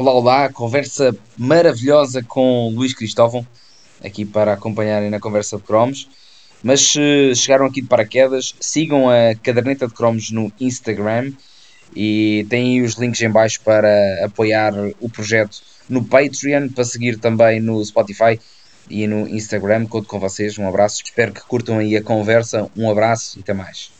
Olá, olá, conversa maravilhosa com Luís Cristóvão, aqui para acompanharem na conversa de cromos. Mas se chegaram aqui de paraquedas, sigam a caderneta de cromos no Instagram e têm os links em baixo para apoiar o projeto no Patreon, para seguir também no Spotify e no Instagram. Conto com vocês, um abraço, espero que curtam aí a conversa, um abraço e até mais.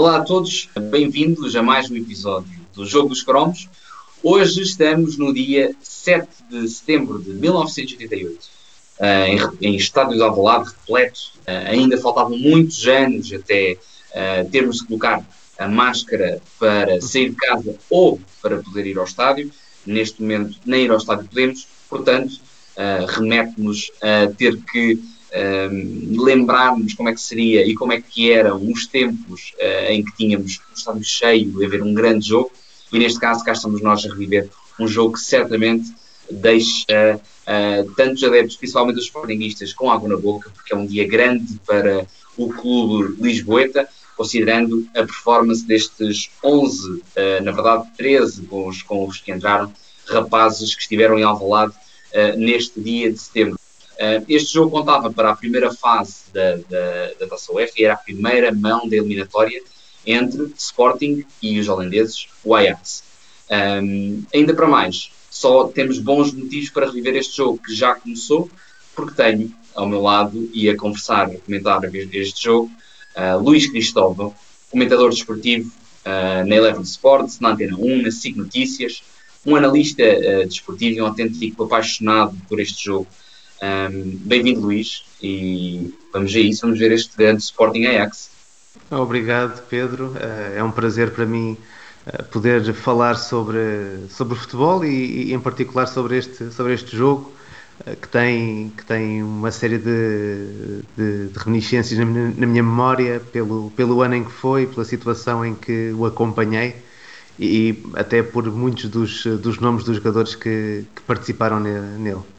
Olá a todos, bem-vindos a mais um episódio do Jogo dos Cromos. Hoje estamos no dia 7 de setembro de 1988, eh, em, estádio de Alvalade, repleto. Eh, ainda faltavam muitos anos até eh, termos de colocar a máscara para sair de casa ou para poder ir ao estádio. Neste momento, nem ir ao estádio podemos, portanto, remete-nos a ter que um, lembrarmos como é que seria e como é que eram os tempos uh, em que tínhamos um cheio a ver um grande jogo, e neste caso cá estamos nós a reviver um jogo que certamente deixa uh, tantos adeptos, principalmente os sportinguistas, com água na boca, porque é um dia grande para o clube lisboeta, considerando a performance destes 11, uh, na verdade 13 com os, com os que entraram, rapazes que estiveram em Alvalade uh, neste dia de setembro. Uh, este jogo contava para a primeira fase da, da, da Taça UEFA e era a primeira mão da eliminatória entre Sporting e os holandeses, o Ajax. Um, ainda para mais, só temos bons motivos para reviver este jogo que já começou, porque tenho ao meu lado e a conversar, a comentar este jogo, uh, Luís Cristóvão, comentador desportivo uh, na Eleven Sports, na Antena 1, na SIG Notícias, um analista uh, desportivo e um autêntico apaixonado por este jogo um, Bem-vindo, Luís, e vamos a isso, vamos ver este grande Sporting Ajax. Obrigado, Pedro. Eh, é um prazer para mim eh, poder falar sobre, sobre futebol e, e, em particular sobre este, sobre este jogo eh, que tem, que tem uma série de, de, de reminiscências na minha, na minha, memória pelo, pelo ano em que foi, pela situação em que o acompanhei e até por muitos dos, dos nomes dos jogadores que, que participaram nele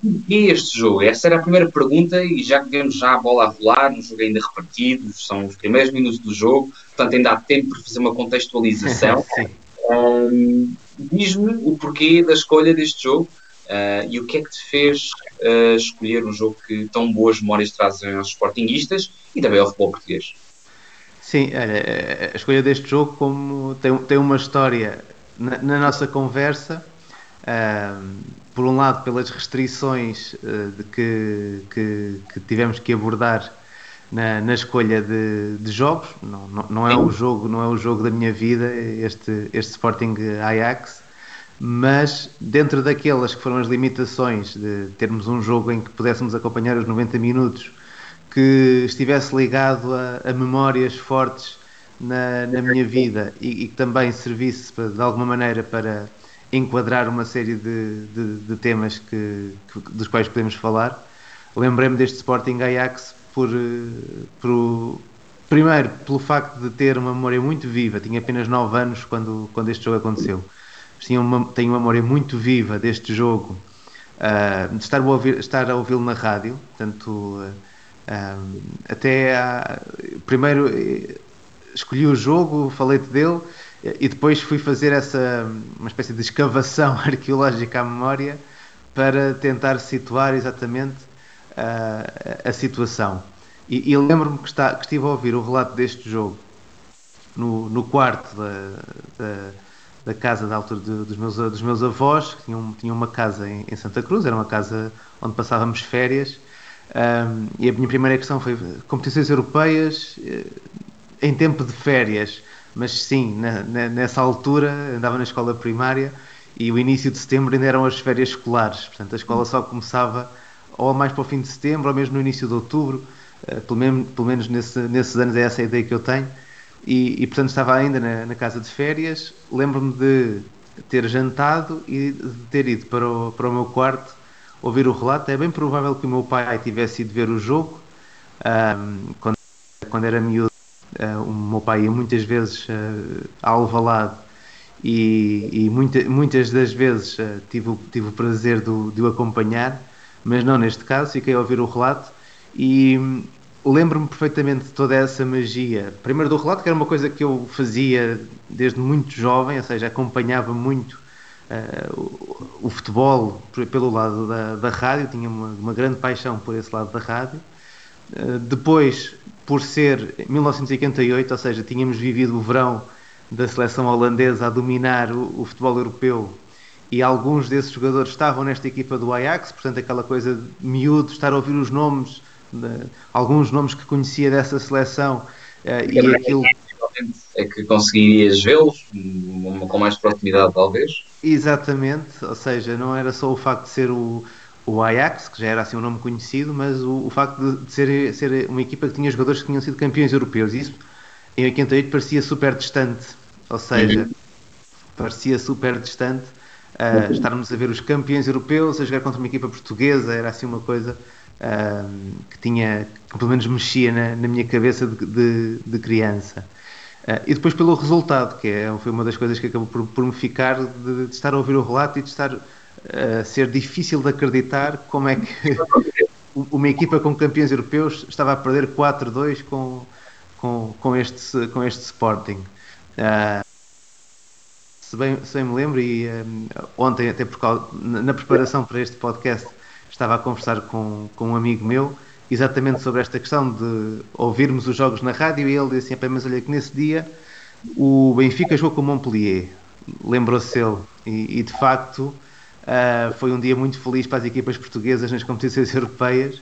porquê este jogo? Essa era a primeira pergunta e já que vemos já a bola a rolar, um jogo ainda repartido, são os primeiros minutos do jogo, portanto ainda há tempo para fazer uma contextualização. um, Diz-me o porquê da escolha deste jogo uh, e o que é que te fez uh, escolher um jogo que tão boas memórias trazem aos sportinguistas e também ao futebol português. Sim, a escolha deste jogo como tem, tem uma história na, na nossa conversa por um lado pelas restrições uh, que, que, que, tivemos que abordar na, na escolha de, de jogos. Não, não, não, é o jogo não é o jogo da minha vida este este Sporting Ajax. Mas dentro daquelas que foram as limitações de termos um jogo em que pudéssemos acompanhar os 90 minutos que estivesse ligado a, a memórias fortes na, na minha vida e, e que também servisse de alguma maneira para enquadrar uma série de, de, de temas que, que, dos quais podemos falar. Lembrei-me deste Sporting Ajax por, por, primeiro pelo facto de ter uma memória muito viva, tinha apenas 9 anos quando, quando este jogo aconteceu. Tinha uma, tenho uma memória muito viva deste jogo, uh, de estar a, ouvir, estar a ouvi-lo na rádio, portanto, uh, uh, até primeiro eh, escolhi o jogo, falei-te dele e depois fui fazer essa uma espécie de escavação arqueológica à memória para tentar situar exatamente uh, a situação. E, e lembro-me que, que estive a ouvir o relato deste jogo no, no quarto da, da, da, casa da altura de, dos, meus, dos meus avós, que tinham, tinham uma casa em, em Santa Cruz, era uma casa onde passávamos férias. Um, e a minha primeira questão foi competições europeias eh, em tempo de férias mas sim, na, na, nessa altura andava na escola primária e o início de setembro ainda eram as férias escolares, portanto a escola só começava ou mais para o fim de setembro ou mesmo no início de outubro, uh, pelo, menos, pelo menos nesse, nesses anos é essa a ideia que eu tenho, e, e portanto estava ainda na, na casa de férias, lembro-me de ter jantado e de ter ido para o, para o meu quarto ouvir o relato, é bem provável que o meu pai tivesse ido ver o jogo, um, quando, quando era miúdo Uh, o meu pai ia muitas vezes uh, a Alvalade e, e muita, muitas das vezes uh, tive, tive o prazer de, de o acompanhar, mas não neste caso, fiquei a ouvir o relato e hum, lembro-me perfeitamente de toda essa magia. Primeiro do relato, que era uma coisa que eu fazia desde muito jovem, ou seja, acompanhava muito uh, o, o, futebol pelo lado da, da rádio, tinha uma, uma, grande paixão por esse lado da rádio. Uh, depois, por ser 1988, ou seja, tínhamos vivido o verão da seleção holandesa a dominar o, o futebol europeu e alguns desses jogadores estavam nesta equipa do Ajax, portanto aquela coisa de miúdo, estar a ouvir os nomes, de, alguns nomes que conhecia dessa seleção uh, e aquilo... É que conseguirias vê-los com mais proximidade talvez? Exatamente, ou seja, não era só o facto de ser o, o Ajax, que já era assim um nome conhecido, mas o, o facto de, de, ser, ser uma equipa que tinha jogadores que tinham sido campeões europeus. Isso em 88 parecia super distante, ou seja, uhum. parecia super distante uh, estarmos a ver os campeões europeus a jogar contra uma equipa portuguesa, era assim uma coisa uh, que tinha, que pelo menos mexia na, na minha cabeça de, de, de criança. Uh, e depois pelo resultado, que é, foi uma das coisas que acabou por, por me ficar de, de, estar a ouvir o relato e de estar ser difícil de acreditar como é que uma equipa com campeões europeus estava a perder 4-2 com, com, com, este, com este Sporting. Uh, se bem, se bem me lembro, e um, ontem, até por causa, na preparação para este podcast, estava a conversar com, com um amigo meu exatamente sobre esta questão de ouvirmos os jogos na rádio e ele disse assim, mas olha que nesse dia o Benfica jogou com o Montpellier, lembrou-se ele, e, e, de facto uh, foi um dia muito feliz para as equipas portuguesas nas competições europeias,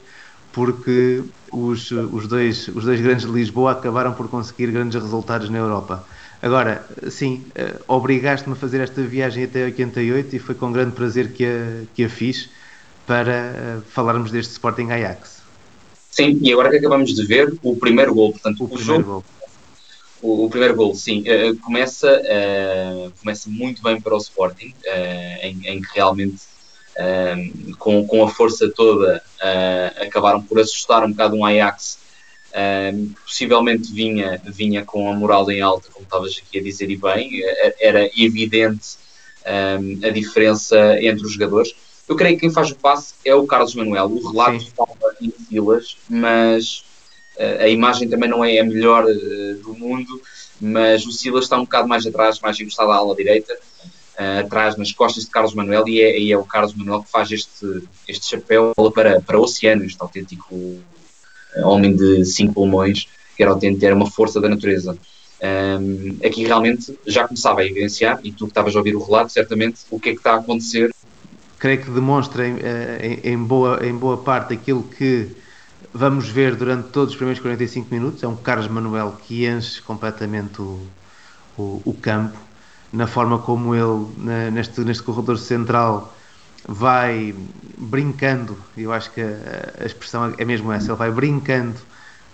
porque os, os, dois, os dois grandes de Lisboa acabaram por conseguir grandes resultados na Europa. Agora, sim, uh, obrigaste-me a fazer esta viagem até 88 e foi com grande prazer que a, que a fiz para uh, falarmos deste Sporting Ajax. Sim, e agora que acabamos de ver o primeiro gol, portanto, o, o primeiro jogo, gol. O, o, primeiro gol, sim, uh, começa, começa muito bem para o Sporting, em, em, que realmente com, com a força toda acabaram por assustar um bocado um Ajax um, possivelmente vinha, vinha com a moral em alta, como estavas aqui a dizer, e bem, era evidente um, a diferença entre os jogadores. Eu creio que quem faz o passe é o Carlos Manuel. O relato estava em filas, mas uh, a imagem também não é a melhor uh, do mundo. Mas o Silas está um bocado mais atrás, mais encostado à ala direita, uh, atrás nas costas de Carlos Manuel, e é, e é o Carlos Manuel que faz este, este chapéu para, para o oceano, este autêntico homem de cinco pulmões, que era autêntico, era uma força da natureza. Um, aqui realmente já começava a evidenciar, e tu que estavas a ouvir o relato, certamente, o que é que está a acontecer. Creio que demonstra em, eh, em, em boa, em boa parte aquilo que vamos ver durante todos os primeiros 45 minutos. É um Carlos Manuel que enche completamente o, o, o campo, na forma como ele, na, neste, neste corredor central, vai brincando, eu acho que a, a, expressão é mesmo essa, ele vai brincando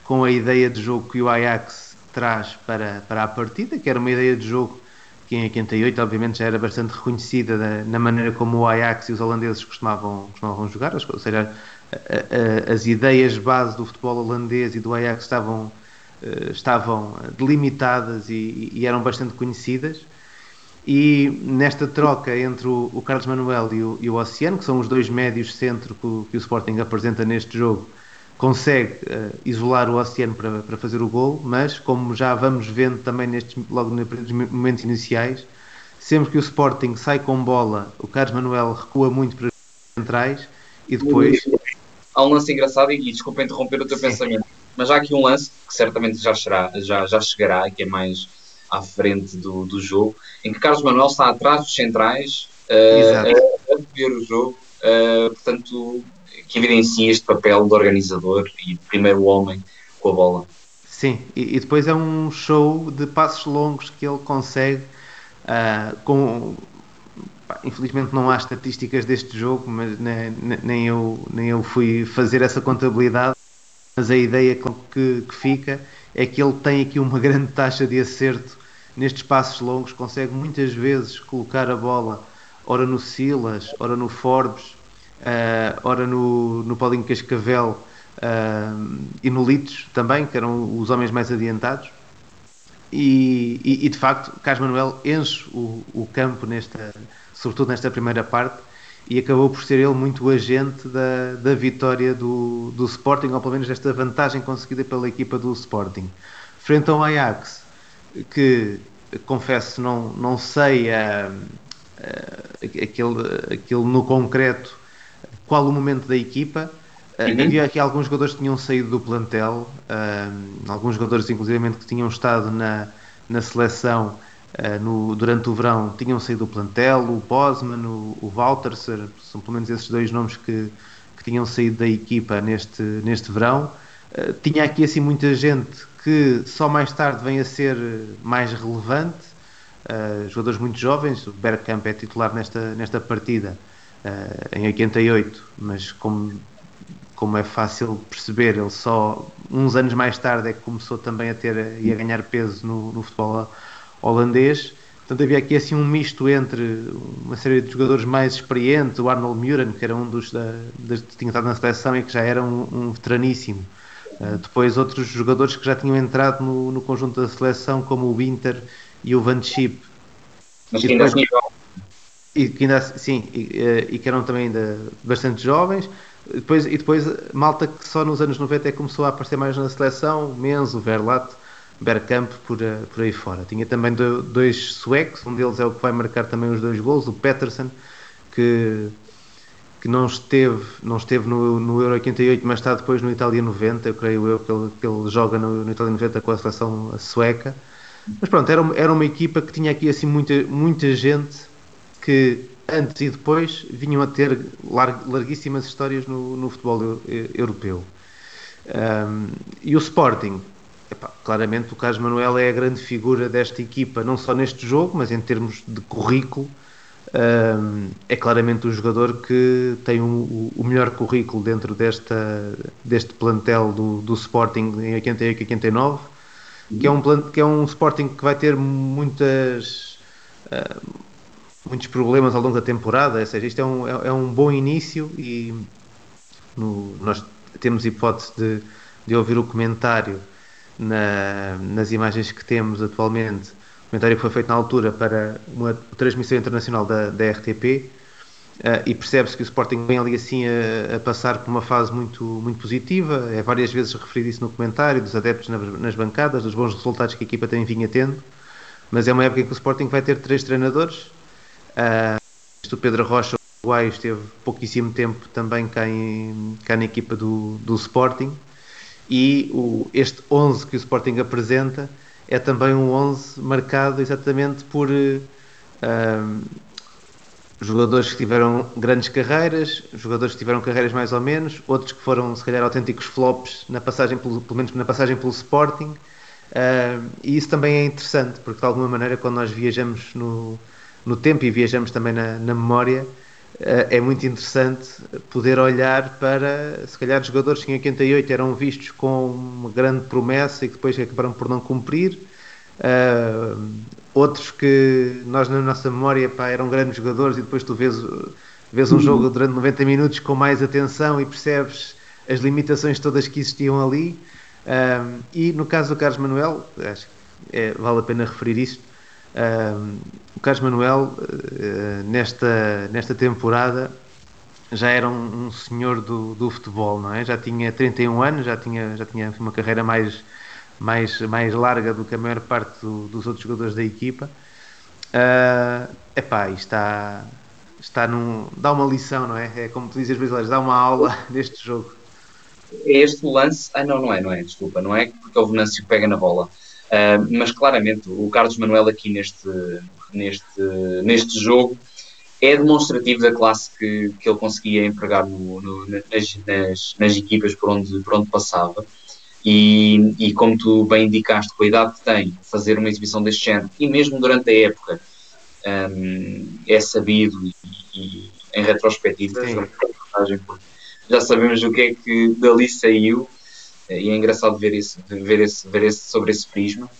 com a ideia de jogo que o Ajax traz para, para a partida, que era uma ideia de jogo que em 88 obviamente já era bastante reconhecida da, na maneira como o Ajax e os holandeses costumavam, costumavam jogar, ou seja, as ideias base do futebol holandês e do Ajax estavam, eh, estavam delimitadas e, e eram bastante conhecidas. E nesta troca entre o, o Carlos Manuel e o, e o, Oceano, que são os dois médios centro que o, que o Sporting apresenta neste jogo, consegue uh, isolar o Oceano para, para fazer o gol, mas como já vamos vendo também nestes, logo nos momentos iniciais, sempre que o Sporting sai com bola, o Carlos Manuel recua muito para as centrais e depois... Há um lance engraçado e, e desculpa interromper o teu Sim. pensamento, mas há aqui um lance que certamente já, será, já, já chegará, que é mais à frente do, do jogo, em que Carlos Manuel está atrás dos centrais uh, a, ver o jogo, uh, portanto, que evidencia este papel do organizador e primeiro homem com a bola. Sim, e, e depois é um show de passos longos que ele consegue uh, com infelizmente não há estatísticas deste jogo, mas nem, nem, eu, nem eu fui fazer essa contabilidade. Mas a ideia que, que fica é que ele tem aqui uma grande taxa de acerto nestes passos longos, consegue muitas vezes colocar a bola ora no Silas, ora no Forbes, uh, ora no, no Paulinho Cascavel uh, e no Litos também, que eram os homens mais adiantados. E, e, e de facto, Carlos Manuel enche o, o campo, nesta, sobretudo nesta primeira parte, e acabou por ser ele muito agente da, da vitória do, do Sporting, ou pelo menos desta vantagem conseguida pela equipa do Sporting. Frente ao Ajax, que confesso não, não sei uh, uh, aquele, aquele no concreto qual o momento da equipa. Uh, uhum. Havia aqui alguns jogadores que tinham saído do plantel, alguns jogadores inclusivamente que tinham estado na, na seleção Uh, no, durante o verão tinham saído do plantel, o Bosman, o, o Walterser, são pelo menos esses dois nomes que, que tinham saído da equipa neste, neste verão. Uh, tinha aqui assim muita gente que só mais tarde vem a ser mais relevante, uh, jogadores muito jovens, o Bergkamp é titular nesta, nesta partida em 88, mas como, como é fácil perceber, ele só uns anos mais tarde é que começou também a ter e a ganhar peso no, no futebol holandês. Portanto, havia aqui assim um misto entre uma série de jogadores mais experientes, o Arnold Muren, que era um dos da, das, que tinha estado na seleção e que já era um, um veteraníssimo. Uh, depois outros jogadores que já tinham entrado no, no conjunto da seleção, como o Winter e o Van Schip. Mas que ainda depois, e que ainda sim, e, eh, e, que eram também ainda bastante jovens. Depois, e depois malta que só nos anos 90 é começou a aparecer mais na seleção, Menzo, Verlat, Bergkamp por, eh, por aí fora. Tinha também dois suecos, um deles é o que vai marcar também os dois gols, o Peterson, que, que não esteve, não esteve no, no Euro 88, mas está depois no Itália 90, eu creio eu que ele, que ele joga no, no Itália 90 com a seleção sueca. Mas pronto, era, era uma equipa que tinha aqui assim muita, muita gente que antes e depois vinham a ter larguíssimas histórias no, no futebol europeu. Um, e o Sporting Epá, claramente o Carlos Manuel é a grande figura desta equipa, não só neste jogo, mas em termos de currículo. Um, é claramente o jogador que tem o, melhor currículo dentro desta, deste plantel do, do Sporting em 88 e 89, que é, um, que é um Sporting que vai ter muitas, uh, muitos problemas ao longo da temporada, ou seja, isto é um, é, é um bom início e no, nós temos hipótese de, de ouvir o comentário na, nas imagens que temos atualmente, o comentário que foi feito na altura para uma transmissão internacional da, da RTP, uh, eh, e percebe-se que o Sporting vem ali assim a, a, passar por uma fase muito, muito positiva, é várias vezes referido isso no comentário, dos adeptos nas, nas bancadas, dos bons resultados que a equipa tem vinha tendo, mas é uma época em que o Sporting vai ter três treinadores, uh, o Pedro Rocha, o Uruguai, esteve pouquíssimo tempo também cá, em, cá na equipa do, do Sporting, e o, este 11 que o Sporting apresenta é também um 11 marcado exatamente por ehm, jogadores que tiveram grandes carreiras, jogadores que tiveram carreiras mais ou menos, outros que foram se calhar autênticos flops na passagem pelo, pelo menos na passagem pelo Sporting. Ehm, e isso também é interessante, porque de alguma maneira quando nós viajamos no, no tempo e viajamos também na, na memória, é muito interessante poder olhar para, se calhar, jogadores que em 88 eram vistos com uma grande promessa e que depois acabaram por não cumprir. Uh, outros que nós, na nossa memória, pá, eram grandes jogadores e depois tu vês, vês um jogo durante 90 minutos com mais atenção e percebes as limitações todas que existiam ali. Uh, e no caso do Carlos Manuel, acho que é, vale a pena referir isto o Carlos Manuel, uh, nesta, nesta temporada, já era um, um senhor do, do, futebol, não é? Já tinha 31 anos, já tinha, já tinha uma carreira mais, mais, mais larga do que a maior parte do, dos outros jogadores da equipa. Uh, epá, está, está num, dá uma lição, não é? É como tu dizes vezes, dá uma aula neste jogo. É este lance, ah não, não é, não é, desculpa, não é porque o Venâncio pega na bola. Uh, mas claramente o Carlos Manuel aqui neste, neste, neste jogo é demonstrativo da classe que, que ele conseguia empregar no, no, nas, nas, nas, equipas por onde, por onde passava. E, e, como tu bem indicaste, com a idade que tem, fazer uma exibição deste género, e mesmo durante a época, um, é sabido e, e em retrospectiva, já sabemos o que é que dali saiu e é engraçado ver, isso, ver, esse, ver esse, sobre esse prisma.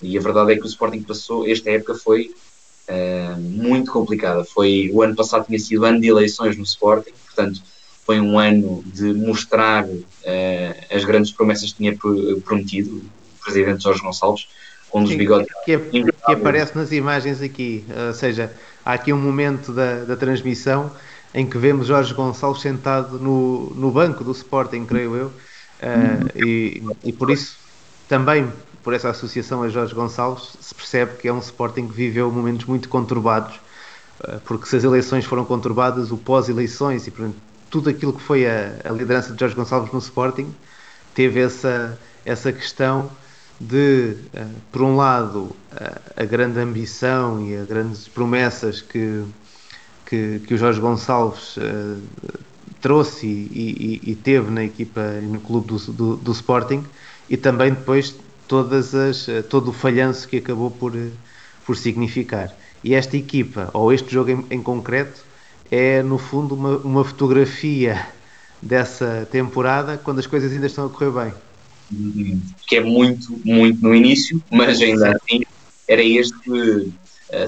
E a verdade é que o Sporting passou, esta época foi uh, muito complicada. Foi, o ano passado tinha sido ano de eleições no Sporting, portanto, foi um ano de mostrar uh, as grandes promessas que tinha prometido o presidente Jorge Gonçalves, com um dos bigodes. Que, é, que, aparece nas imagens aqui, ou seja, há aqui um momento da, da transmissão em que vemos Jorge Gonçalves sentado no, no banco do Sporting, creio eu, uh, e, e por isso também por essa associação a Jorge Gonçalves se percebe que é um Sporting que viveu momentos muito conturbados, uh, porque se as eleições foram conturbadas, o pós-eleições e portanto, tudo aquilo que foi a, a, liderança de Jorge Gonçalves no Sporting teve essa, essa questão de, uh, por um lado, a grande ambição e as grandes promessas que que, que o Jorge Gonçalves uh, trouxe e, e, e, teve na equipa e no clube do, do, do, Sporting e também depois todas as, eh, todo o falhanço que acabou por, eh, por significar. E esta equipa, ou este jogo em, em concreto, é no fundo uma, uma fotografia dessa temporada quando as coisas ainda estão a correr bem. Que é muito, muito no início, mas ainda assim era este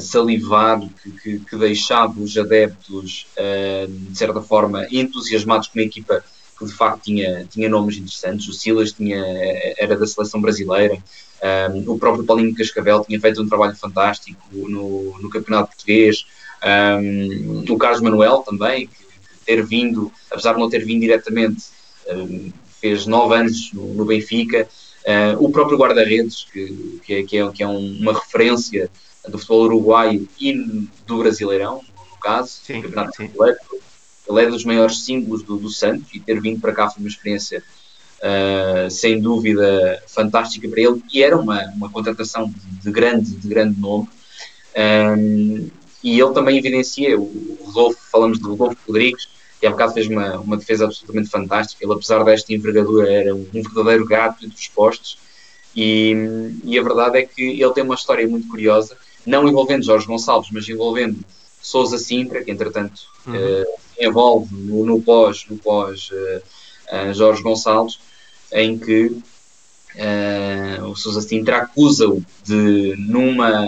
salivar que, que, que, deixava os adeptos, uh, de certa forma, entusiasmados com uma equipa que de facto tinha, tinha nomes interessantes. O Silas tinha, era da seleção brasileira, eh, o próprio Paulinho Cascavel tinha feito um trabalho fantástico no, no Campeonato Português, o Carlos Manuel também, que, ter vindo, apesar de não ter vindo diretamente, fez nove anos no, no Benfica. Uh, o próprio guarda-redes, que, que, é, que, é, que é uma referência do futebol uruguaio e do Brasileirão, no caso, sim, Campeonato sim. Ele é dos maiores símbolos do, do Santos e ter vindo para cá foi uma experiência uh, sem dúvida fantástica para ele e era uma, uma contratação de, de grande, de grande nome. Um, e ele também evidencia, o Rodolfo, falamos de Rodolfo Rodrigues, que há bocado fez uma, uma defesa absolutamente fantástica. Ele, apesar desta envergadura, era um verdadeiro gato entre os postos. E, e, a verdade é que ele tem uma história muito curiosa não envolvendo Jorge Gonçalves, mas envolvendo Sousa Sintra, que entretanto uhum. uh, envolve no, no, pós, no pós uh, uh, Jorge Gonçalves, em que o Sousa Sintra acusa-o de, numa,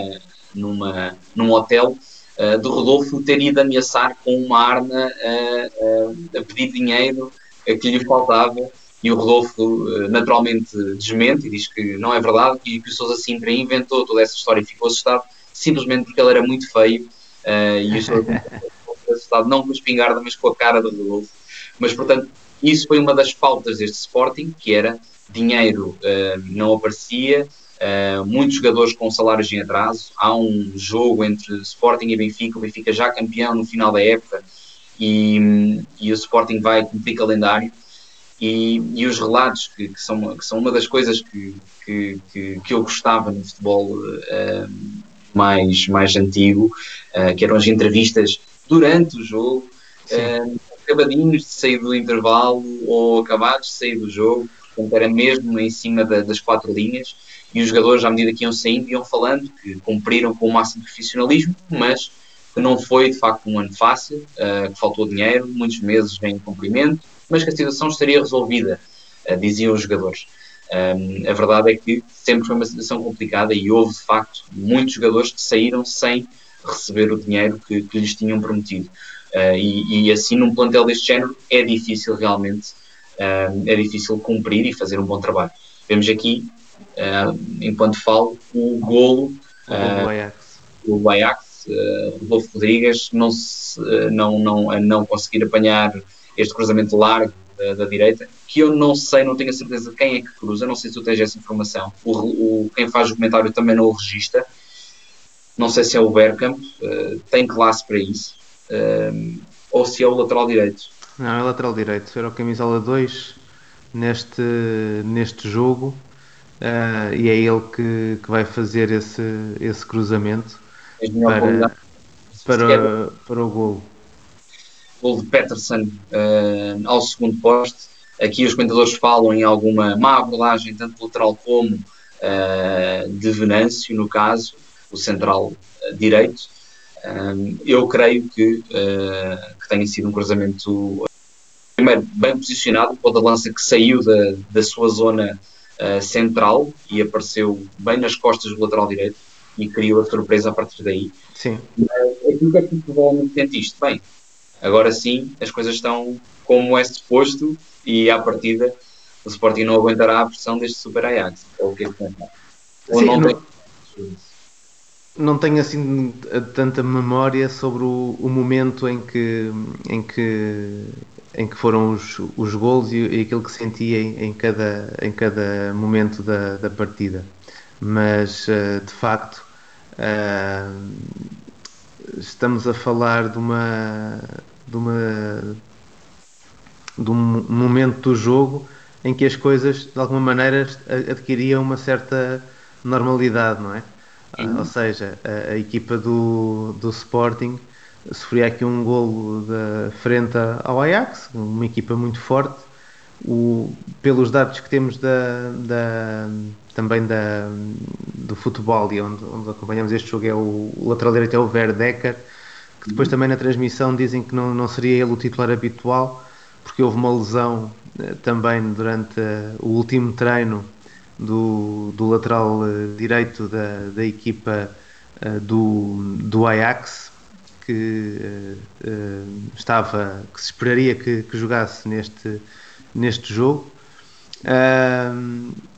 numa, num hotel, de Rodolfo ter ido ameaçar com uma arma a pedir dinheiro que lhe faltava e o Rodolfo naturalmente desmente e diz que não é verdade e que o Sousa Sintra inventou toda essa história e ficou assustado simplesmente porque ele era muito feio uh, e eu assustado não com a espingarda, mas com a cara do Rodolfo. Mas, portanto, isso foi uma das faltas deste Sporting, que era dinheiro uh, não aparecia, uh, muitos jogadores com salários em atraso. Há um jogo entre Sporting e Benfica, o Benfica já campeão no final da época e, e o Sporting vai cumprir calendário. E, e os relatos, que, que, são, que são uma das coisas que, que, que, que eu gostava no futebol uh, mais, mais antigo, uh, que eram as entrevistas durante o jogo, uh, acabadinhos de sair do intervalo ou acabados de sair do jogo, portanto era mesmo em cima da, das quatro linhas, e os jogadores, à medida que iam saindo, iam falando que cumpriram com o máximo profissionalismo, mas que não foi de facto um ano fácil, uh, que faltou dinheiro, muitos meses em cumprimento, mas que a situação estaria resolvida, diziam os jogadores. Um, a verdade é que sempre foi uma situação complicada e houve, de facto, muitos jogadores que saíram sem receber o dinheiro que, que lhes tinham prometido. Uh, e, e, assim, num plantel deste género, é difícil realmente, uh, é difícil cumprir e fazer um bom trabalho. Vemos aqui, uh, enquanto falo, o golo do Ajax, o Ajax Rodolfo Rodrigues, não, se, não, não, não conseguir apanhar este cruzamento largo da, da, direita, que eu não sei, não tenho a certeza de quem é que cruza, não sei se tu tens essa informação. O, o quem faz o comentário também não o registra. Não sei se é o Bergkamp, uh, tem classe para isso, uh, ou se é o lateral direito. Não, é lateral direito, era o camisola 2 neste, neste jogo uh, e é ele que, que vai fazer esse, esse cruzamento para, para, para o golo gol de Peterson uh, ao segundo poste. Aqui os comentadores falam em alguma má abordagem, tanto lateral como uh, de Venâncio, no caso, o central uh, direito. eu creio que, que tenha sido um cruzamento primeiro bem posicionado, o da lança que saiu da, da sua zona central e apareceu bem nas costas do lateral direito e criou a surpresa a partir daí. Sim. Mas aquilo que é que o futebol sente isto? Bem, Agora sim, as coisas estão como é suposto e à partida o Sporting não aguentará a pressão deste Super Ajax. Ou o que é que Ou sim, não tem... não tenho assim tanta memória sobre o, o, momento em que, em que, em que foram os, os gols e, e aquilo que senti em, em, cada, em cada momento da, da partida. Mas, uh, de facto, uh, estamos a falar de uma, de uma de um momento do jogo em que as coisas de alguma maneira adquiriam uma certa normalidade, não é? Sim. Ou seja, a, a, equipa do, do Sporting sofria aqui um golo da frente ao Ajax, uma equipa muito forte. O, pelos dados que temos da, da também da, do futebol e onde, onde, acompanhamos este jogo é o, o lateral direito é o Verdecker, que depois também na transmissão dizem que não, não seria ele o titular habitual, porque houve uma lesão eh, também durante uh, o último treino do, do lateral uh, direito da, da equipa uh, do, do Ajax, que uh, estava, que se esperaria que, que, jogasse neste, neste jogo.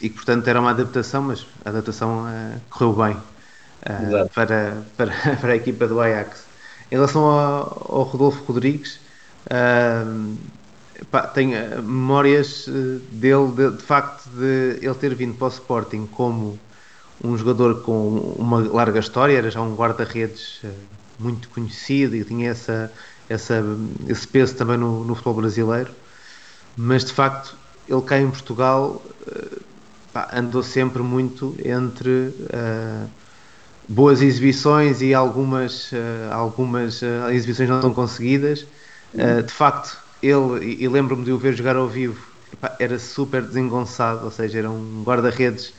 e que portanto era uma adaptação, mas a adaptação correu bem para, para, para a equipa do Ajax. Em relação ao, ao Rodolfo Rodrigues, Pá, tenho eh, memórias eh, dele, de, de, facto, de ele ter vindo para o Sporting como um jogador com uma larga história, era já um guarda-redes eh, muito conhecido e tinha essa, essa, esse peso também no, no, futebol brasileiro, mas de facto ele cá em Portugal pá, andou sempre muito entre uh, boas exibições e algumas, uh, algumas uh, exibições não tão conseguidas. de facto, ele, e, lembro-me de o ver jogar ao vivo, era super desengonçado, ou seja, era um guarda-redes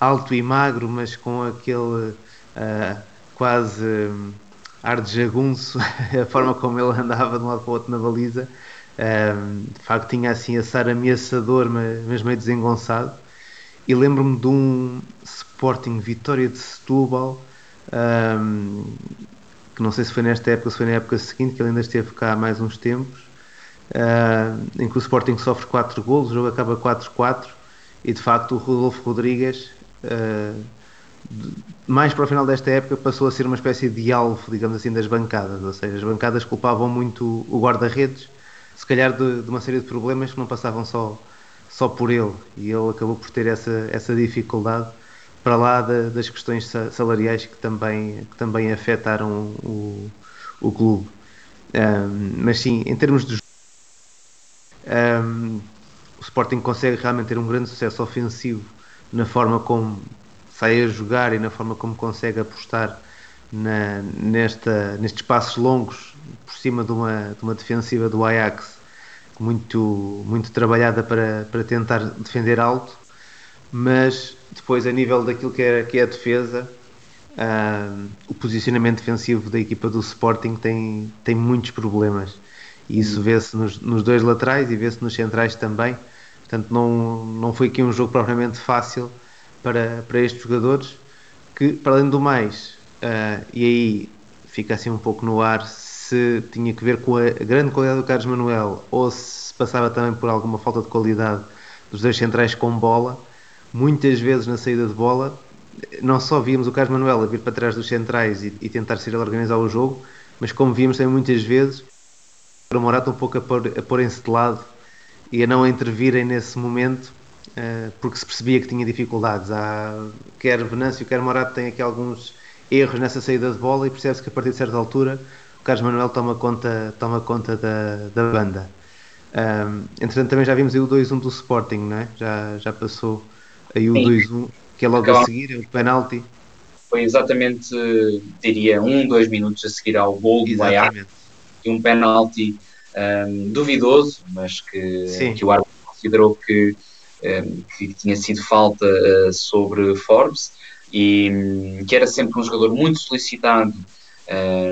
alto e magro, mas com aquele uh, quase um, ar de jagunço, a forma como ele andava de um lado para o outro na baliza. Um, de facto, tinha assim esse ar ameaçador, mas, mas meio desengonçado. E lembro-me de um Sporting Vitória de Setúbal, um, que não sei se foi nesta época, se foi na época seguinte, que ele ainda esteve cá há mais uns tempos, uh, em que o Sporting sofre 4 golos, o jogo acaba 4-4 e de facto o Rodolfo Rodrigues, uh, mais para o final desta época, passou a ser uma espécie de alvo, digamos assim, das bancadas, ou seja, as bancadas culpavam muito o guarda-redes, se calhar de, de, uma série de problemas que não passavam só, só por ele. E ele acabou por ter essa, essa dificuldade para lá das questões salariais que também, que também afetaram o, o clube. Um, mas sim, em termos de um, o Sporting consegue realmente ter um grande sucesso ofensivo na forma como sai a jogar e na forma como consegue apostar na, nesta, nestes passos longos por cima de uma, de uma defensiva do Ajax muito, muito trabalhada para, para tentar defender alto, mas depois a nível daquilo que é, que é a defesa, o posicionamento defensivo da equipa do Sporting tem, tem muitos problemas e isso vê-se nos, nos, dois laterais e vê-se nos centrais também. Portanto, não, não foi aqui um jogo propriamente fácil para, para estes jogadores, que, para além do mais, uh, e aí fica assim um pouco no ar se tinha que ver com a grande qualidade do Carlos Manuel ou se passava também por alguma falta de qualidade dos dois centrais com bola. Muitas vezes na saída de bola, não só víamos o Carlos Manuel a vir para trás dos centrais e, e tentar ser ele organizar o jogo, mas como víamos também muitas vezes o Morata um pouco a, pôr, a porem-se de lado e a não intervirem nesse momento uh, porque se percebia que tinha dificuldades. Há, quer Venâncio, quer Morata tem aqui alguns erros nessa saída de bola e percebe-se que a partir de certa altura o Carlos Manuel toma conta, toma conta da, da banda. Um, entretanto, também já vimos aí o 2-1 do Sporting, não é? já, já passou aí o 2-1, que é logo a seguir, é o penalti. Foi exatamente, diria, um, dois minutos a seguir ao gol do Ajax um penalti um, duvidoso, mas que, que, o árbitro considerou que, um, que tinha sido falta uh, sobre Forbes e um, que era sempre um jogador muito solicitado,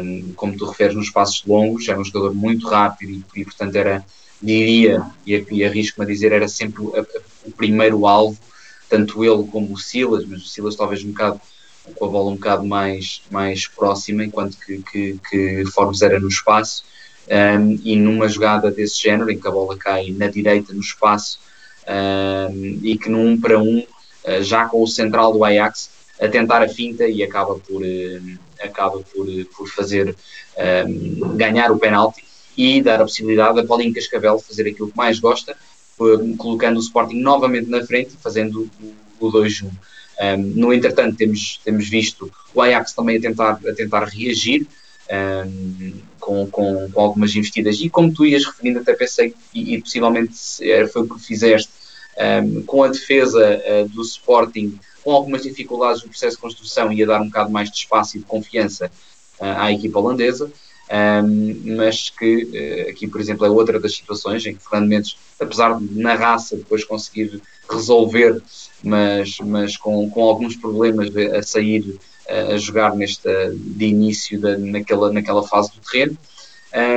hum, como tu referes, nos passos longos, era um jogador muito rápido e, e portanto era, diria, e, e arrisco-me a dizer, era sempre o primeiro alvo, tanto ele como o Silas, mas o Silas talvez um bocado com a bola um bocado mais, mais próxima, enquanto que, que, que Forbes era no espaço. Um, e numa jogada desse género, em que a bola cai na direita no espaço um, e que num para um, uh, já com o central do Ajax, a tentar a finta e acaba por, acaba por, por fazer um, ganhar o penalti e dar a possibilidade a Paulinho Cascavel fazer aquilo que mais gosta, colocando o Sporting novamente na frente e fazendo o, o 2-1. Um, no entretanto, temos, temos visto o Ajax também a tentar, a tentar reagir um, com, com, com, algumas investidas. E como tu ias referindo, até pensei, e, e possivelmente foi o que fizeste, um, com a defesa uh, do Sporting, com algumas dificuldades no processo de construção, ia dar um bocado mais de espaço e de confiança uh, à equipa holandesa. Um, mas que uh, aqui, por exemplo, é outra das situações em que Fernando Mendes, apesar de na raça depois conseguir resolver, mas, mas com, com alguns problemas a sair a jogar nesta, de início da, naquela, naquela fase do terreno,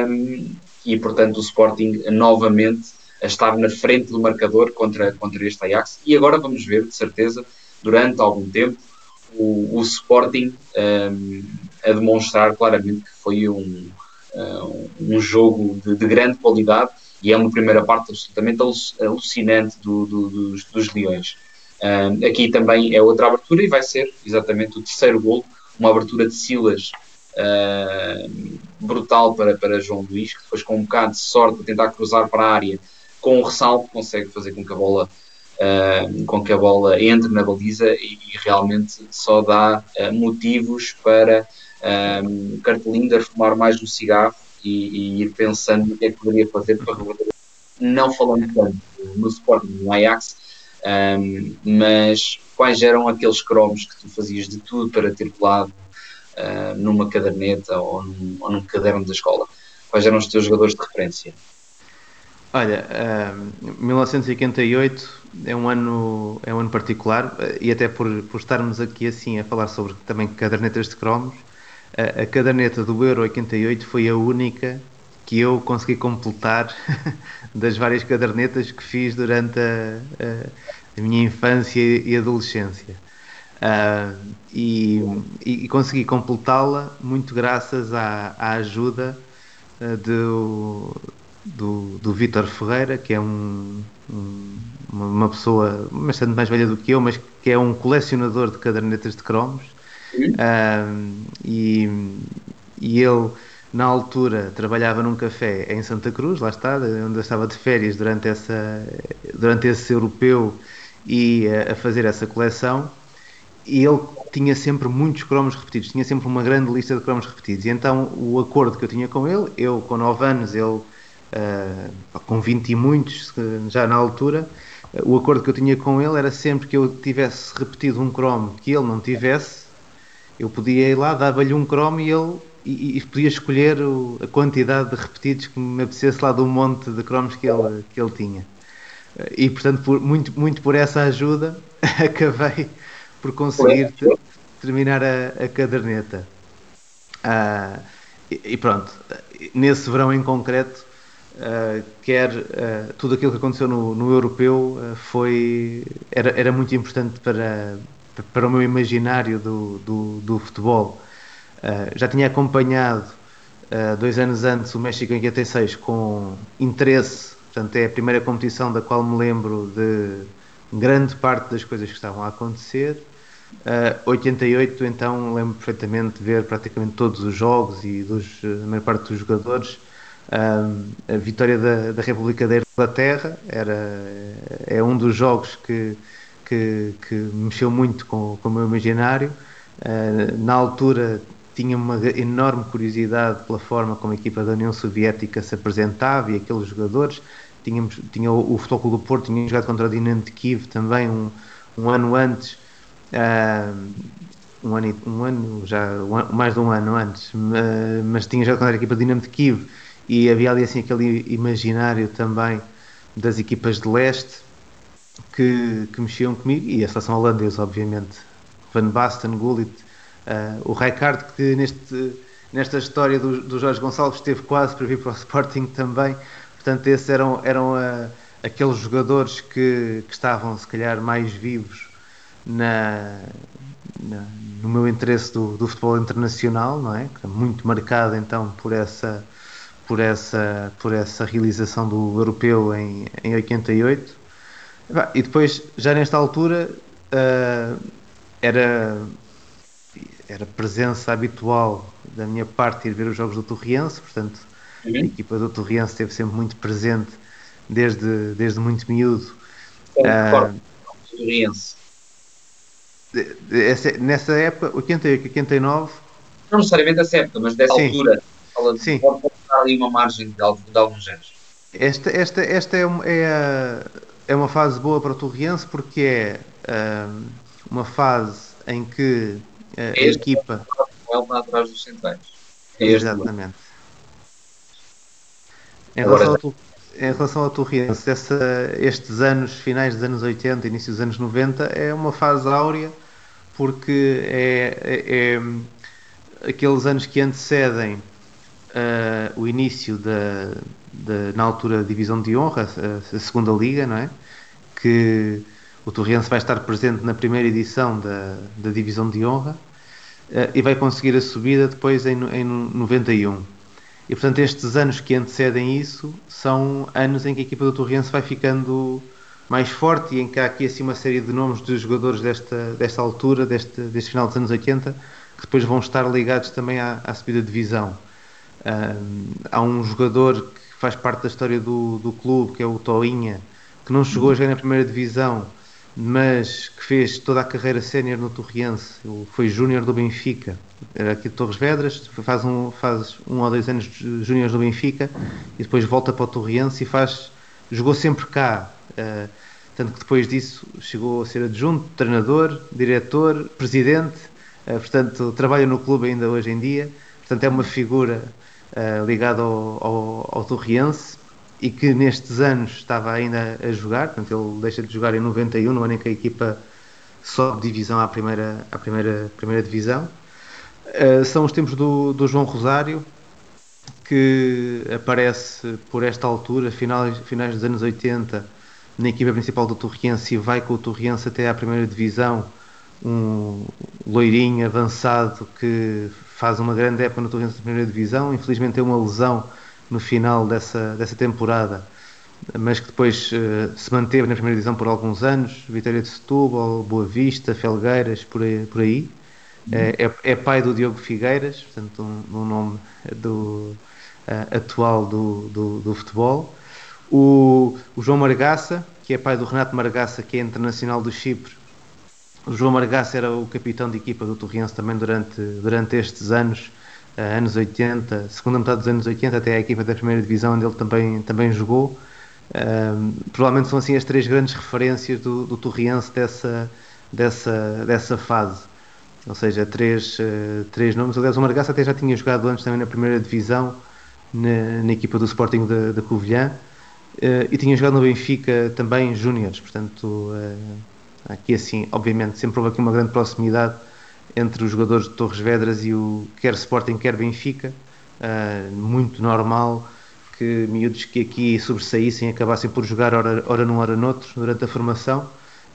um, e portanto o Sporting novamente a estar na frente do marcador contra, contra este Ajax, e agora vamos ver, de certeza, durante algum tempo, o, o Sporting um, a demonstrar claramente que foi um, um jogo de, de, grande qualidade e é uma primeira parte absolutamente alucinante do, do, dos, dos Leões. Um, aqui também é outra abertura e vai ser exatamente o terceiro gol, uma abertura de Silas uh, brutal para, para João Luís, que depois com um bocado de sorte a tentar cruzar para a área com o ressalto consegue fazer com que a bola com que a bola entre na baliza e, e realmente só dá uh, motivos para um, Cartelinder fumar mais um cigarro e, e, ir pensando o que é que poderia fazer para não falando tanto no Sporting, no Ajax, um, mas quais eram aqueles cromos que tu fazias de tudo para ter colado uh, numa caderneta ou num, ou num caderno da escola? Quais eram os teus jogadores de referência? Olha, uh, 1988 é um ano é um ano particular e até por, por estarmos aqui assim a falar sobre também cadernetas de cromos, a, a caderneta do Euro 88 foi a única que eu consegui completar das várias cadernetas que fiz durante a, a, minha infância e adolescência. Uh, e, e, consegui completá-la muito graças à, à ajuda uh, do, do, do Vítor Ferreira, que é um, um, uma pessoa bastante mais velha do que eu, mas que é um colecionador de cadernetas de cromos. Uh, e, e ele na altura trabalhava num café em Santa Cruz, lá está, onde eu estava de férias durante, essa, durante esse europeu e a, a fazer essa coleção. E ele tinha sempre muitos cromos repetidos, tinha sempre uma grande lista de cromos repetidos. E então o acordo que eu tinha com ele, eu com 9 anos, ele uh, com 20 e muitos já na altura, o acordo que eu tinha com ele era sempre que eu tivesse repetido um cromo que ele não tivesse, eu podia ir lá, dava-lhe um cromo e ele e, e podia escolher o, a quantidade de repetidos que me apetecesse lá do monte de cromos que ele, que ele tinha. E portanto, por, muito, muito por essa ajuda, acabei por conseguir ter, terminar a, a caderneta. Ah, e, e, pronto, nesse verão em concreto, uh, quer uh, tudo aquilo que aconteceu no, no europeu uh, foi era, era muito importante para, para o meu imaginário do, do, do futebol. Já tinha acompanhado dois anos antes o México em 86 com interesse, portanto é a primeira competição da qual me lembro de grande parte das coisas que estavam a acontecer. Uh, 88 então lembro perfeitamente de ver praticamente todos os jogos e dos, a maior parte dos jogadores. A vitória da, da República da Inglaterra era, é um dos jogos que, que, que mexeu muito com, com o meu imaginário. Uh, na altura tinha uma enorme curiosidade pela forma como a equipa da União Soviética se apresentava e aqueles jogadores. Tínhamos, tinha o, o Futebol do Porto tinha jogado contra o Dinamo de Kiev também um, um ano antes, uh, um, ano, um ano já um, mais de um ano antes, mas tinha jogado contra a equipa Dinamo de Kiev e havia ali assim aquele imaginário também das equipas de leste que, que mexiam comigo e a seleção holandesa, obviamente. Van Basten, Gullit, Uh, o Rijkaard, que neste, nesta história do, do, Jorge Gonçalves esteve quase para vir para o Sporting também, portanto, esses eram, eram uh, aqueles jogadores que, que, estavam, se calhar, mais vivos na, na, no meu interesse do, do, futebol internacional, não é? Muito marcado então por essa, por essa, por essa realização do europeu em, em 88. E depois, já nesta altura. Uh, era, era presença habitual da minha parte ir ver os jogos do Torriense, portanto uhum. a equipa do Torriense esteve sempre muito presente desde, desde muito miúdo. É, uh, Torriense. Nessa época, 88, 89. Não necessariamente essa época, mas dessa Sim. altura. Sim. Ali uma margem de, de alguns anos. Esta, esta, esta é, é, é uma fase boa para o Torriense porque é uh, uma fase em que uh, a equipa. Ele está atrás dos centrais. É Exatamente. Em relação, ao, em relação ao Torriense, essa, estes anos, finais dos anos 80, início dos anos 90, é uma fase áurea porque é, é, é aqueles anos que antecedem uh, o início da, da, na altura, Divisão de Honra, a, a, segunda Liga, não é? Que o Torriense vai estar presente na primeira edição da, da Divisão de Honra uh, e vai conseguir a subida depois em, em 91. E portanto, estes anos que antecedem isso são anos em que a equipa do Torriense vai ficando mais forte e em que há aqui assim uma série de nomes de jogadores desta, desta altura, deste, deste final dos anos 80, que depois vão estar ligados também à, à subida de divisão. Uh, há um jogador que faz parte da história do, do clube, que é o Toinha, que não chegou a jogar na primeira divisão, mas que fez toda a carreira sénior no Torriense. Foi júnior do Benfica, era aqui de Torres Vedras, faz um, faz um ou dois anos júnior do Benfica e depois volta para o Torriense e faz, jogou sempre cá. Uh, tanto que depois disso chegou a ser adjunto, treinador, diretor, presidente, uh, portanto trabalha no clube ainda hoje em dia, portanto é uma figura uh, ligada ao, ao, ao Torriense e que nestes anos estava ainda a jogar, portanto ele deixa de jogar em 91, no ano em que a equipa sobe divisão à primeira, à primeira, primeira divisão. Uh, são os tempos do, do João Rosário, que aparece por esta altura, finais, finais dos anos 80, na equipa principal do Torriense e vai com o Torriense até à primeira divisão, um loirinho avançado que faz uma grande época no Torriense da primeira divisão, infelizmente tem uma lesão no final dessa, dessa temporada, mas que depois uh, se manteve na primeira divisão por alguns anos, Vitória de Setúbal, Boa Vista, Felgueiras, por aí. Por aí. Uhum. É, é, pai do Diogo Figueiras, portanto um, um nome do, uh, atual do, do, do futebol o, o, João Margaça, que é pai do Renato Margaça, que é internacional do Chipre. João Margaça era o capitão de equipa do Torriense também durante, durante estes anos, uh, anos 80, segunda metade dos anos 80, até a equipa da primeira divisão, onde ele também, também jogou. Uh, provavelmente são assim as três grandes referências do, do Torriense dessa, dessa, dessa fase. Ou seja, três, uh, três nomes. Aliás, o Margaça até já tinha jogado antes também na primeira divisão, na, na equipa do Sporting da Covilhã. Uh, e tinha jogado no Benfica também júniores, portanto, uh, aqui assim, obviamente, sempre houve aqui uma grande proximidade entre os jogadores de Torres Vedras e o quer Sporting, quer Benfica, uh, muito normal que miúdos que aqui sobressaíssem acabassem por jogar ora, ora num, ora noutro durante a formação.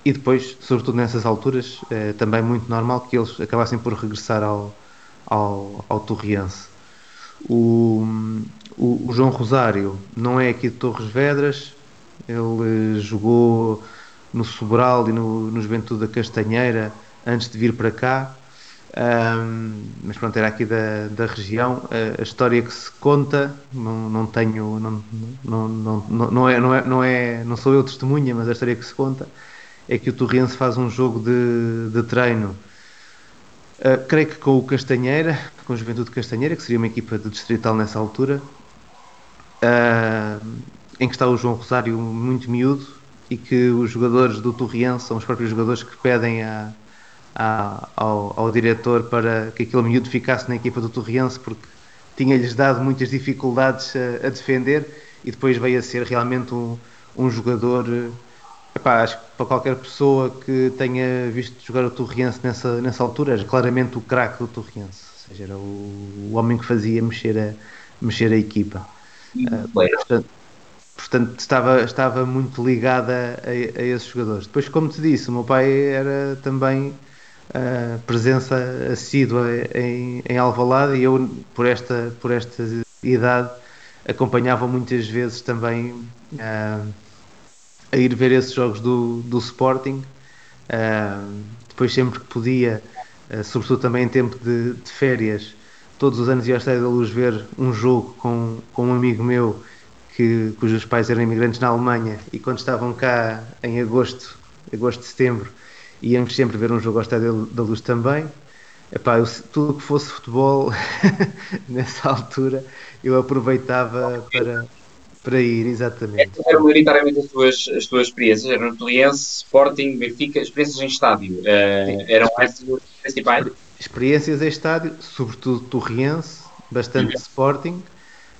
E depois, sobretudo nessas alturas, é também muito normal que eles acabassem por regressar ao, ao, ao Torriense. O, o, o, João Rosário não é aqui de Torres Vedras, ele jogou no Sobral e no, no Juventude da Castanheira antes de vir para cá, um, mas pronto, era aqui da, da região. A, a, história que se conta, não, não tenho, não, não, não, não, é, não, é, não, é, não sou eu testemunha, mas a história que se conta é que o Torrense faz um jogo de, de treino Uh, creio que com o Castanheira, com o Juventude Castanheira, que seria uma equipa de distrital nessa altura, uh, em que está o João Rosário muito miúdo e que os jogadores do Torriense são os próprios jogadores que pedem a, a, ao, ao, diretor para que aquele miúdo ficasse na equipa do Torriense porque tinha-lhes dado muitas dificuldades a, a, defender e depois veio a ser realmente um, um jogador Epá, acho que para qualquer pessoa que tenha visto jogar o Torriense nessa, nessa altura, era claramente o craque do Torriense. Ou seja, era o, o, homem que fazia mexer a, mexer a equipa. Uh, portanto, portanto, estava, estava muito ligada a, a, esses jogadores. Depois, como te disse, o meu pai era também uh, presença assídua em, em Alvalade e eu, por esta, por esta idade, acompanhava muitas vezes também. Uh, a ir ver esses jogos do, do Sporting. Uh, depois sempre que podia, sobretudo também em tempo de, de, férias, todos os anos ia ao Estádio da Luz ver um jogo com, com um amigo meu que, cujos pais eram imigrantes na Alemanha e quando estavam cá em agosto, agosto, setembro, íamos sempre ver um jogo ao Estádio da Luz também. Epá, eu, tudo que fosse futebol nessa altura eu aproveitava para, para ir, exatamente. Eram maioritariamente as tuas, as tuas experiências, eram Torriense, Sporting, Benfica, experiências em estádio, uh, eram essas as principais? Experiências em estádio, sobretudo Torriense, bastante uhum. Sporting,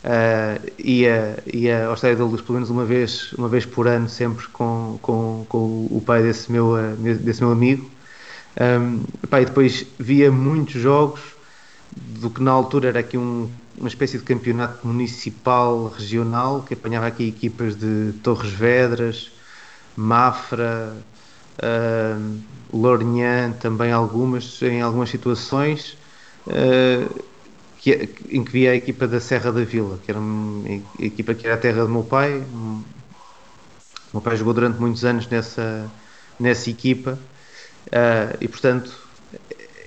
uh, ia, ia ao Estádio da Luz pelo menos uma vez, uma vez por ano, sempre com, com, com o pai desse meu, desse meu amigo. Um, pá, e depois via muitos jogos do que na altura era aqui um, uma espécie de campeonato municipal regional que apanhava aqui equipas de Torres Vedras, Mafra, uh, também algumas, em algumas situações, uh, que, em que via a equipa da Serra da Vila, que era uma equipa que era a terra do meu pai. O meu pai jogou durante muitos anos nessa, nessa equipa uh, e, portanto,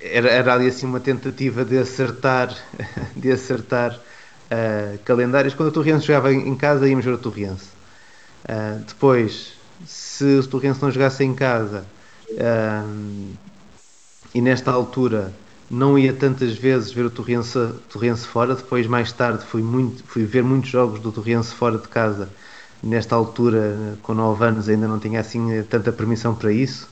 era, era ali assim uma tentativa de acertar, de acertar uh, calendários. Quando o Torriense jogava em casa, íamos ver o Torriense. Uh, depois, se o Torriense não jogasse em casa e nesta altura não ia tantas vezes ver o Torriense, Torriense fora, depois mais tarde fui, muito, fui ver muitos jogos do Torriense fora de casa. Nesta altura, com 9 anos, ainda não tinha assim tanta permissão para isso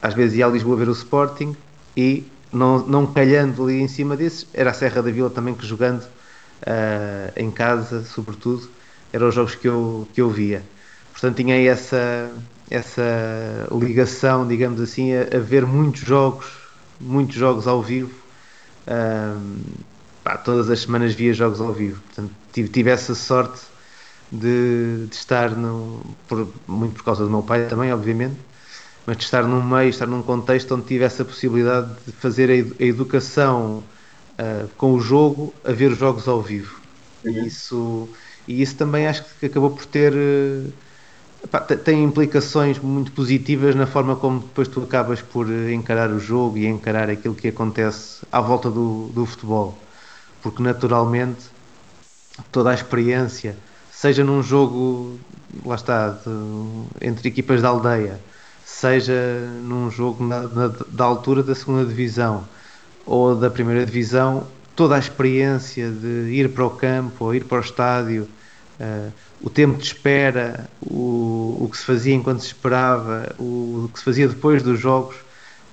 às vezes ia a Lisboa ver o Sporting e não, não calhando ali em cima desses, era a Serra da Vila também que jogando uh, em casa, sobretudo, eram os jogos que eu, que eu via. Portanto, tinha essa, essa ligação, digamos assim, a, a ver muitos jogos, muitos jogos ao vivo. Um, pá, todas as semanas via jogos ao vivo. Portanto, tive, tive essa sorte de, de estar no, por, muito por causa do meu pai também, obviamente, mas de estar num meio, estar num contexto onde tive essa possibilidade de fazer a, educação uh, com o jogo a ver os jogos ao vivo. Uhum. E, isso, e isso também acho que acabou por ter. Uh, tem implicações muito positivas na forma como depois tu acabas por encarar o jogo e encarar aquilo que acontece à volta do, do futebol. Porque naturalmente toda a experiência, seja num jogo, lá está, de, entre equipas da aldeia, seja num jogo na, na, da altura da segunda divisão ou da primeira divisão, toda a experiência de ir para o campo ou ir para o estádio, uh, o tempo de espera, o, o que se fazia enquanto se esperava, o, o que se fazia depois dos jogos,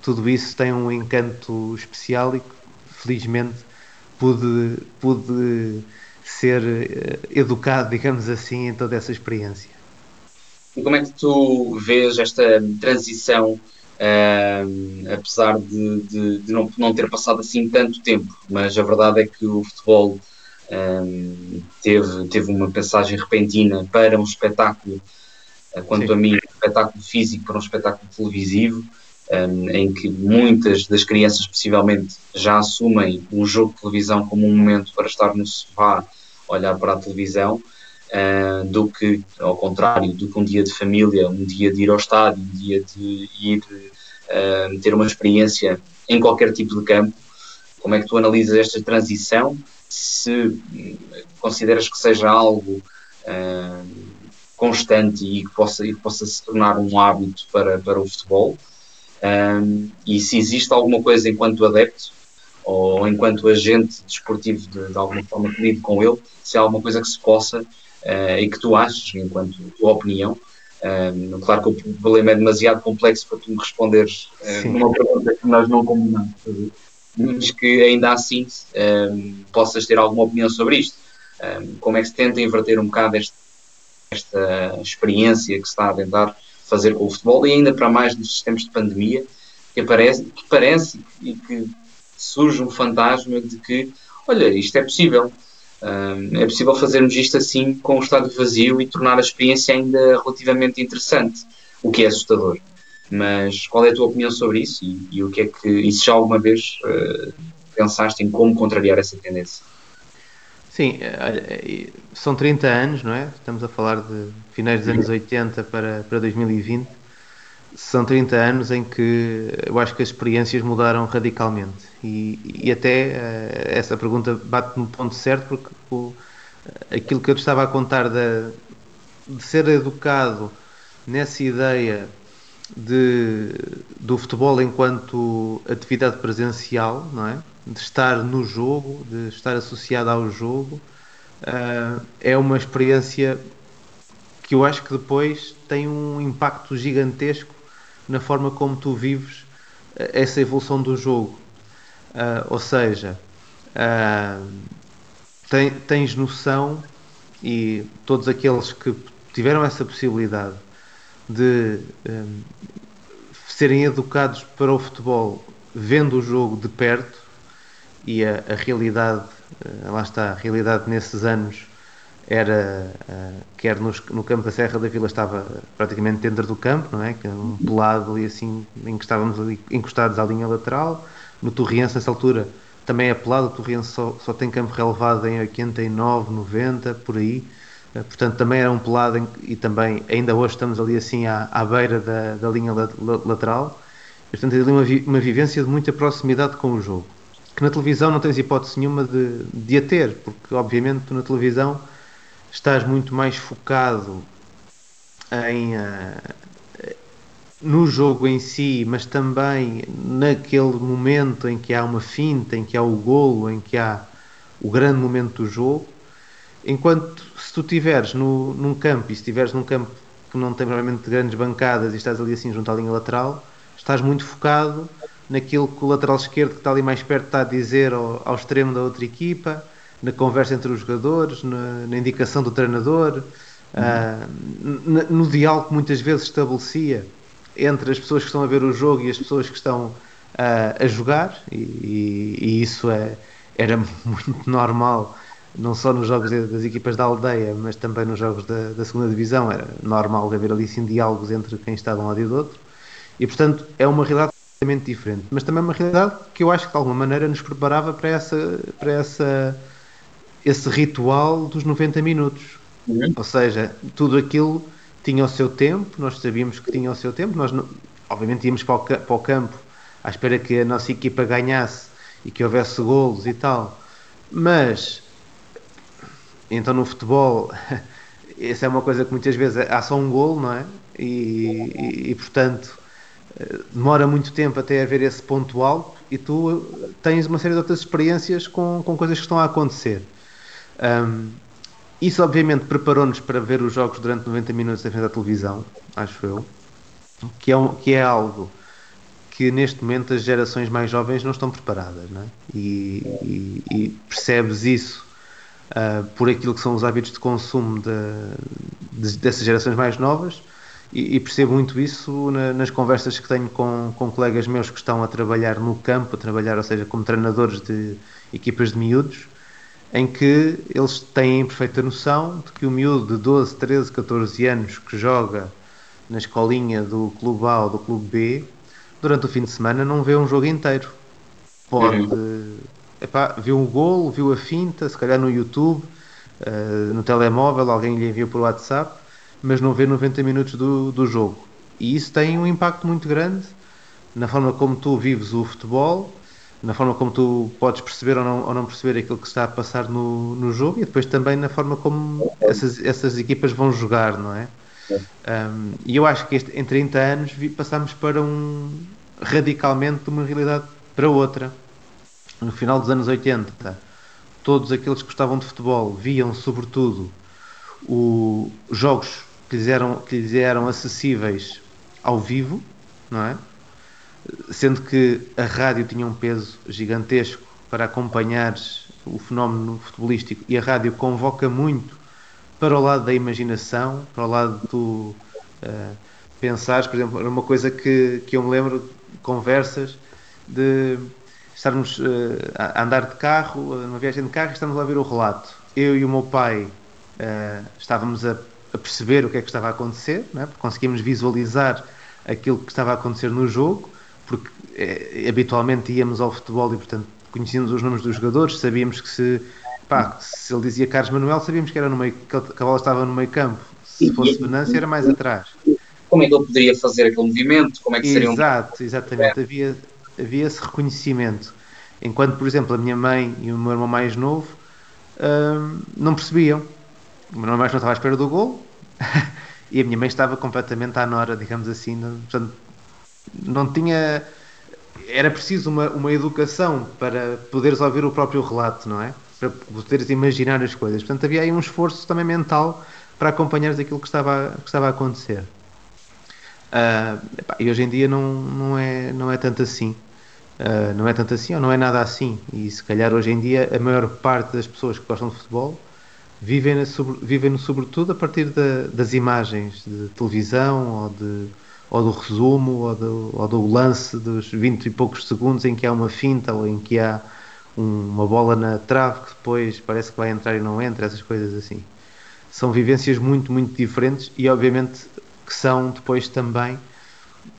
tudo isso tem um encanto especial e felizmente pude, pude ser uh, educado, digamos assim, em toda essa experiência. E como é que tu vês esta transição, uh, apesar de, de, de, não, não ter passado assim tanto tempo? Mas a verdade é que o futebol um, teve, teve uma passagem repentina para um espetáculo, uh, quanto Sim. a mim, um espetáculo físico para um espetáculo televisivo, um, em que muitas das crianças possivelmente já assumem o jogo de televisão como um momento para estar no sofá, olhar para a televisão uh, do que, ao contrário, do que um dia de família, um dia de ir ao estádio, um dia de ir uh, ter uma experiência em qualquer tipo de campo. Como é que tu analisas esta transição? Se consideras que seja algo uh, constante e que, possa, e que possa se tornar um hábito para, para o futebol? Um, e se existe alguma coisa enquanto adepto ou enquanto agente desportivo de, de alguma forma que com ele, se há alguma coisa que se possa uh, e que tu achas, enquanto tua opinião. Um, claro que o problema é demasiado complexo para tu me responderes uh, numa pergunta que nós não combinamos, mas que ainda assim um, possas ter alguma opinião sobre isto. Um, como é que se tenta inverter um bocado este, esta experiência que se está a tentar fazer com o futebol e ainda para mais nestes tempos de pandemia, que, aparece, que parece e que surge um fantasma de que, olha, isto é possível é possível fazermos isto assim com o estádio vazio e tornar a experiência ainda relativamente interessante, o que é assustador. Mas qual é a tua opinião sobre isso e, e o que é que, e se já alguma vez uh, pensaste em como contrariar essa tendência? Sim, eh, são 30 anos, não é? Estamos a falar de finais dos anos 80 para, para 2020. são 30 anos em que eu acho que as experiências mudaram radicalmente. E, e até essa pergunta bate no ponto certo, porque o, aquilo que eu te estava a contar de ser educado nessa ideia de, do futebol enquanto atividade presencial, não é? de estar no jogo, de estar associado ao jogo, uh, é uma experiência que eu acho que depois tem um impacto gigantesco na forma como tu vives ah, essa evolução do jogo. Uh, ou seja, uh, tens noção, e todos aqueles que tiveram essa possibilidade de um, serem educados para o futebol vendo o jogo de perto e a, a realidade, uh, lá está, a realidade nesses anos era, uh, quer nos, no campo da Serra da Vila estava praticamente dentro do campo, não é? Um pelado ali assim, em que estávamos ali encostados à linha lateral. No Torriense, nessa altura, também é pelado, o Torriense só, só tem campo relevado em 89, 90, por aí. Uh, portanto, também era um pelado em, e também, ainda hoje estamos ali assim à, à beira da, da linha la, la, lateral. Portanto, ali uma, vi, uma vivência de muita proximidade com o jogo que na televisão não tens hipótese nenhuma de, de a ter, porque obviamente tu na televisão estás muito mais focado em uh, no jogo em si, mas também naquele momento em que há uma finta, em que há o golo, em que há o grande momento do jogo. Enquanto se tu estiveres no, num campo e se estiveres num campo que não tem provavelmente grandes bancadas e estás ali assim junto à linha lateral, estás muito focado naquilo que o lateral esquerdo que está ali mais perto está a dizer ao, ao extremo da outra equipa, na conversa entre os jogadores, na, na indicação do treinador, uhum. uh, no diálogo que muitas vezes estabelecia entre as pessoas que estão a ver o jogo e as pessoas que estão uh, a jogar, e, e, e, isso é, era muito normal, não só nos jogos das equipas da aldeia, mas também nos jogos da, da segunda divisão, era normal haver ali sim diálogos entre quem está de um lado e do outro, e portanto é uma realidade completamente diferente, mas também uma realidade que eu acho que de alguma maneira nos preparava para essa para essa esse ritual dos 90 minutos. Uhum. Ou seja, tudo aquilo tinha o seu tempo, nós sabíamos que tinha o seu tempo, nós obviamente íamos para o, para o campo à espera que a nossa equipa ganhasse e que houvesse golos e tal. Mas então no futebol essa é uma coisa que muitas vezes há só um golo, não é? E, e, e portanto demora muito tempo até haver esse ponto alto e tu tens uma série de outras experiências com, com coisas que estão a acontecer. Um, isso obviamente preparou-nos para ver os jogos durante 90 minutos em frente à televisão, acho eu, que é, um, que é algo que neste momento as gerações mais jovens não estão preparadas, não é? e, e, e, percebes isso uh, por aquilo que são os hábitos de consumo de, de, dessas gerações mais novas e, e percebo muito isso na, nas conversas que tenho com, com colegas meus que estão a trabalhar no campo, a trabalhar, ou seja, como treinadores de equipas de miúdos, em que eles têm perfeita noção de que o miúdo de 12, 13, 14 anos que joga na escolinha do clube A ou do clube B, durante o fim de semana não vê um jogo inteiro. Pode. Uhum. Epá, viu um golo, viu a finta, se calhar no YouTube, uh, no telemóvel, alguém lhe enviou por WhatsApp, mas não vê 90 minutos do, do jogo. E isso tem um impacto muito grande na forma como tu vives o futebol, na forma como tu podes perceber ou não, ou não perceber aquilo que está a passar no, no jogo e depois também na forma como essas, essas equipas vão jogar, não é? Um, e eu acho que este, em 30 anos passamos para um radicalmente de uma realidade para outra. No final dos anos 80, todos aqueles que gostavam de futebol viam sobretudo os jogos que lhes eram, que lhes eram acessíveis ao vivo, não é? Sendo que a rádio tinha um peso gigantesco para acompanhar o fenómeno futebolístico e a rádio convoca muito para o lado da imaginação, para o lado do uh, pensar, por exemplo, era uma coisa que, que eu me lembro de conversas de estarmos uh, a andar de carro, numa viagem de carro, e estamos a ouvir o relato. Eu e o meu pai uh, estávamos a a perceber o que é que estava a acontecer, é? porque conseguimos visualizar aquilo que estava a acontecer no jogo, porque é, habitualmente íamos ao futebol e, portanto, conhecíamos os nomes dos jogadores, sabíamos que se, pá, se ele dizia Carlos Manuel, sabíamos que, era no meio, que a bola estava no meio campo, se fosse Venância era mais atrás. como é que ele poderia fazer aquele movimento, como é que seria Exato, um... exatamente. Havia, havia esse reconhecimento. Enquanto, por exemplo, a minha mãe e o meu irmão mais novo hum, não percebiam. O meu irmão mais novo estava à espera do gol e a minha mãe estava completamente à nora, digamos assim. Portanto, não tinha. Era preciso uma, uma educação para poderes ouvir o próprio relato, não é? Para poderes imaginar as coisas. Portanto, havia aí um esforço também mental para acompanhares aquilo que estava, que estava a acontecer. Uh, e hoje em dia não, não, é, não é tanto assim. Uh, não é tanto assim ou não é nada assim. E se calhar hoje em dia a maior parte das pessoas que gostam de futebol vivem, sobre, vivem sobretudo a partir da, das imagens de televisão ou, de, ou do resumo ou do, ou do lance dos 20 e poucos segundos em que há uma finta ou em que há um, uma bola na trave que depois parece que vai entrar e não entra, essas coisas assim. São vivências muito, muito diferentes e obviamente que são depois também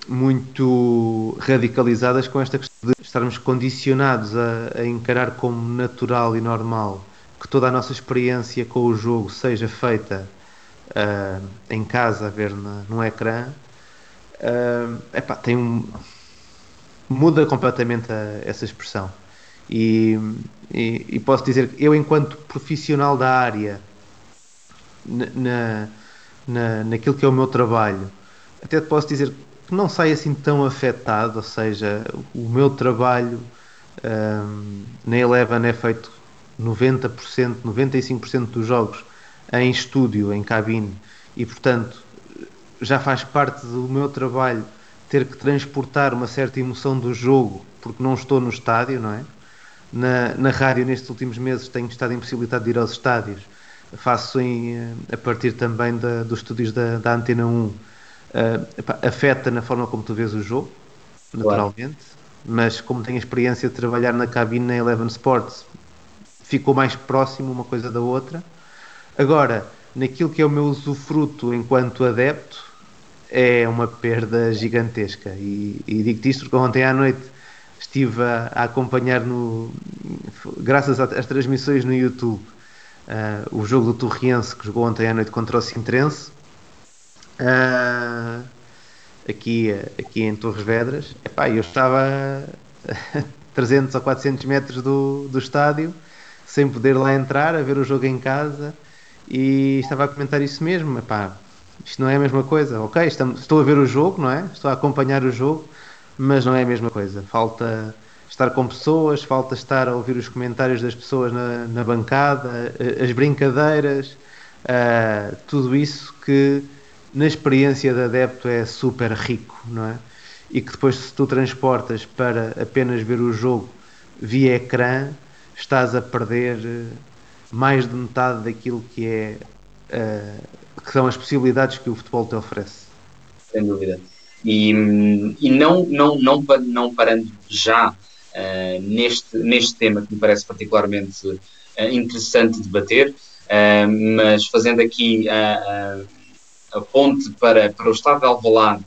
muito radicalizadas com esta questão de estarmos condicionados a, a, encarar como natural e normal que toda a nossa experiência com o jogo seja feita uh, em casa a ver na, no ecrã. Uh, epá, tem um, muda completamente a, essa expressão. E, e, e, posso dizer que eu enquanto profissional da área na, na, naquilo que é o meu trabalho, até posso dizer que não sai assim tão afetado, ou seja, o meu trabalho um, na Eleven é feito 90%, 95% dos jogos em estúdio, em cabine, e portanto já faz parte do meu trabalho ter que transportar uma certa emoção do jogo porque não estou no estádio, não é? Na, na rádio, nestes últimos meses, tenho estado impossibilitado de ir aos estádios faço em, eh, a partir também da, dos estúdios da, da Antena 1, uh, epá, afeta na forma como tu vês o jogo, naturalmente, claro. mas como tenho a experiência de trabalhar na cabine na Eleven Sports, ficou mais próximo uma coisa da outra. Agora, naquilo que é o meu usufruto enquanto adepto, é uma perda gigantesca. E, e digo-te isto porque ontem à noite estive a, a acompanhar, no, graças às transmissões no YouTube, uh, o jogo do Torriense que jogou ontem à noite contra o Sintrense uh, aqui, aqui em Torres Vedras Epá, eu estava a 300 ou 400 metros do, do estádio sem poder lá entrar a ver o jogo em casa e estava a comentar isso mesmo Epá, isto não é a mesma coisa ok, estamos, estou a ver o jogo não é? estou a acompanhar o jogo mas não é a mesma coisa falta estar com pessoas, falta estar a ouvir os comentários das pessoas na, na bancada, as brincadeiras, uh, tudo isso que na experiência de adepto é super rico, não é? E que depois se tu transportas para apenas ver o jogo via ecrã, estás a perder eh, mais de metade daquilo que é uh, que são as possibilidades que o futebol te oferece. Sem dúvida. E, e não, não, não, não parando já uh, neste, neste tema que me parece particularmente interessante debater, mas fazendo aqui a, a, ponte para, para o estado de Alvalade,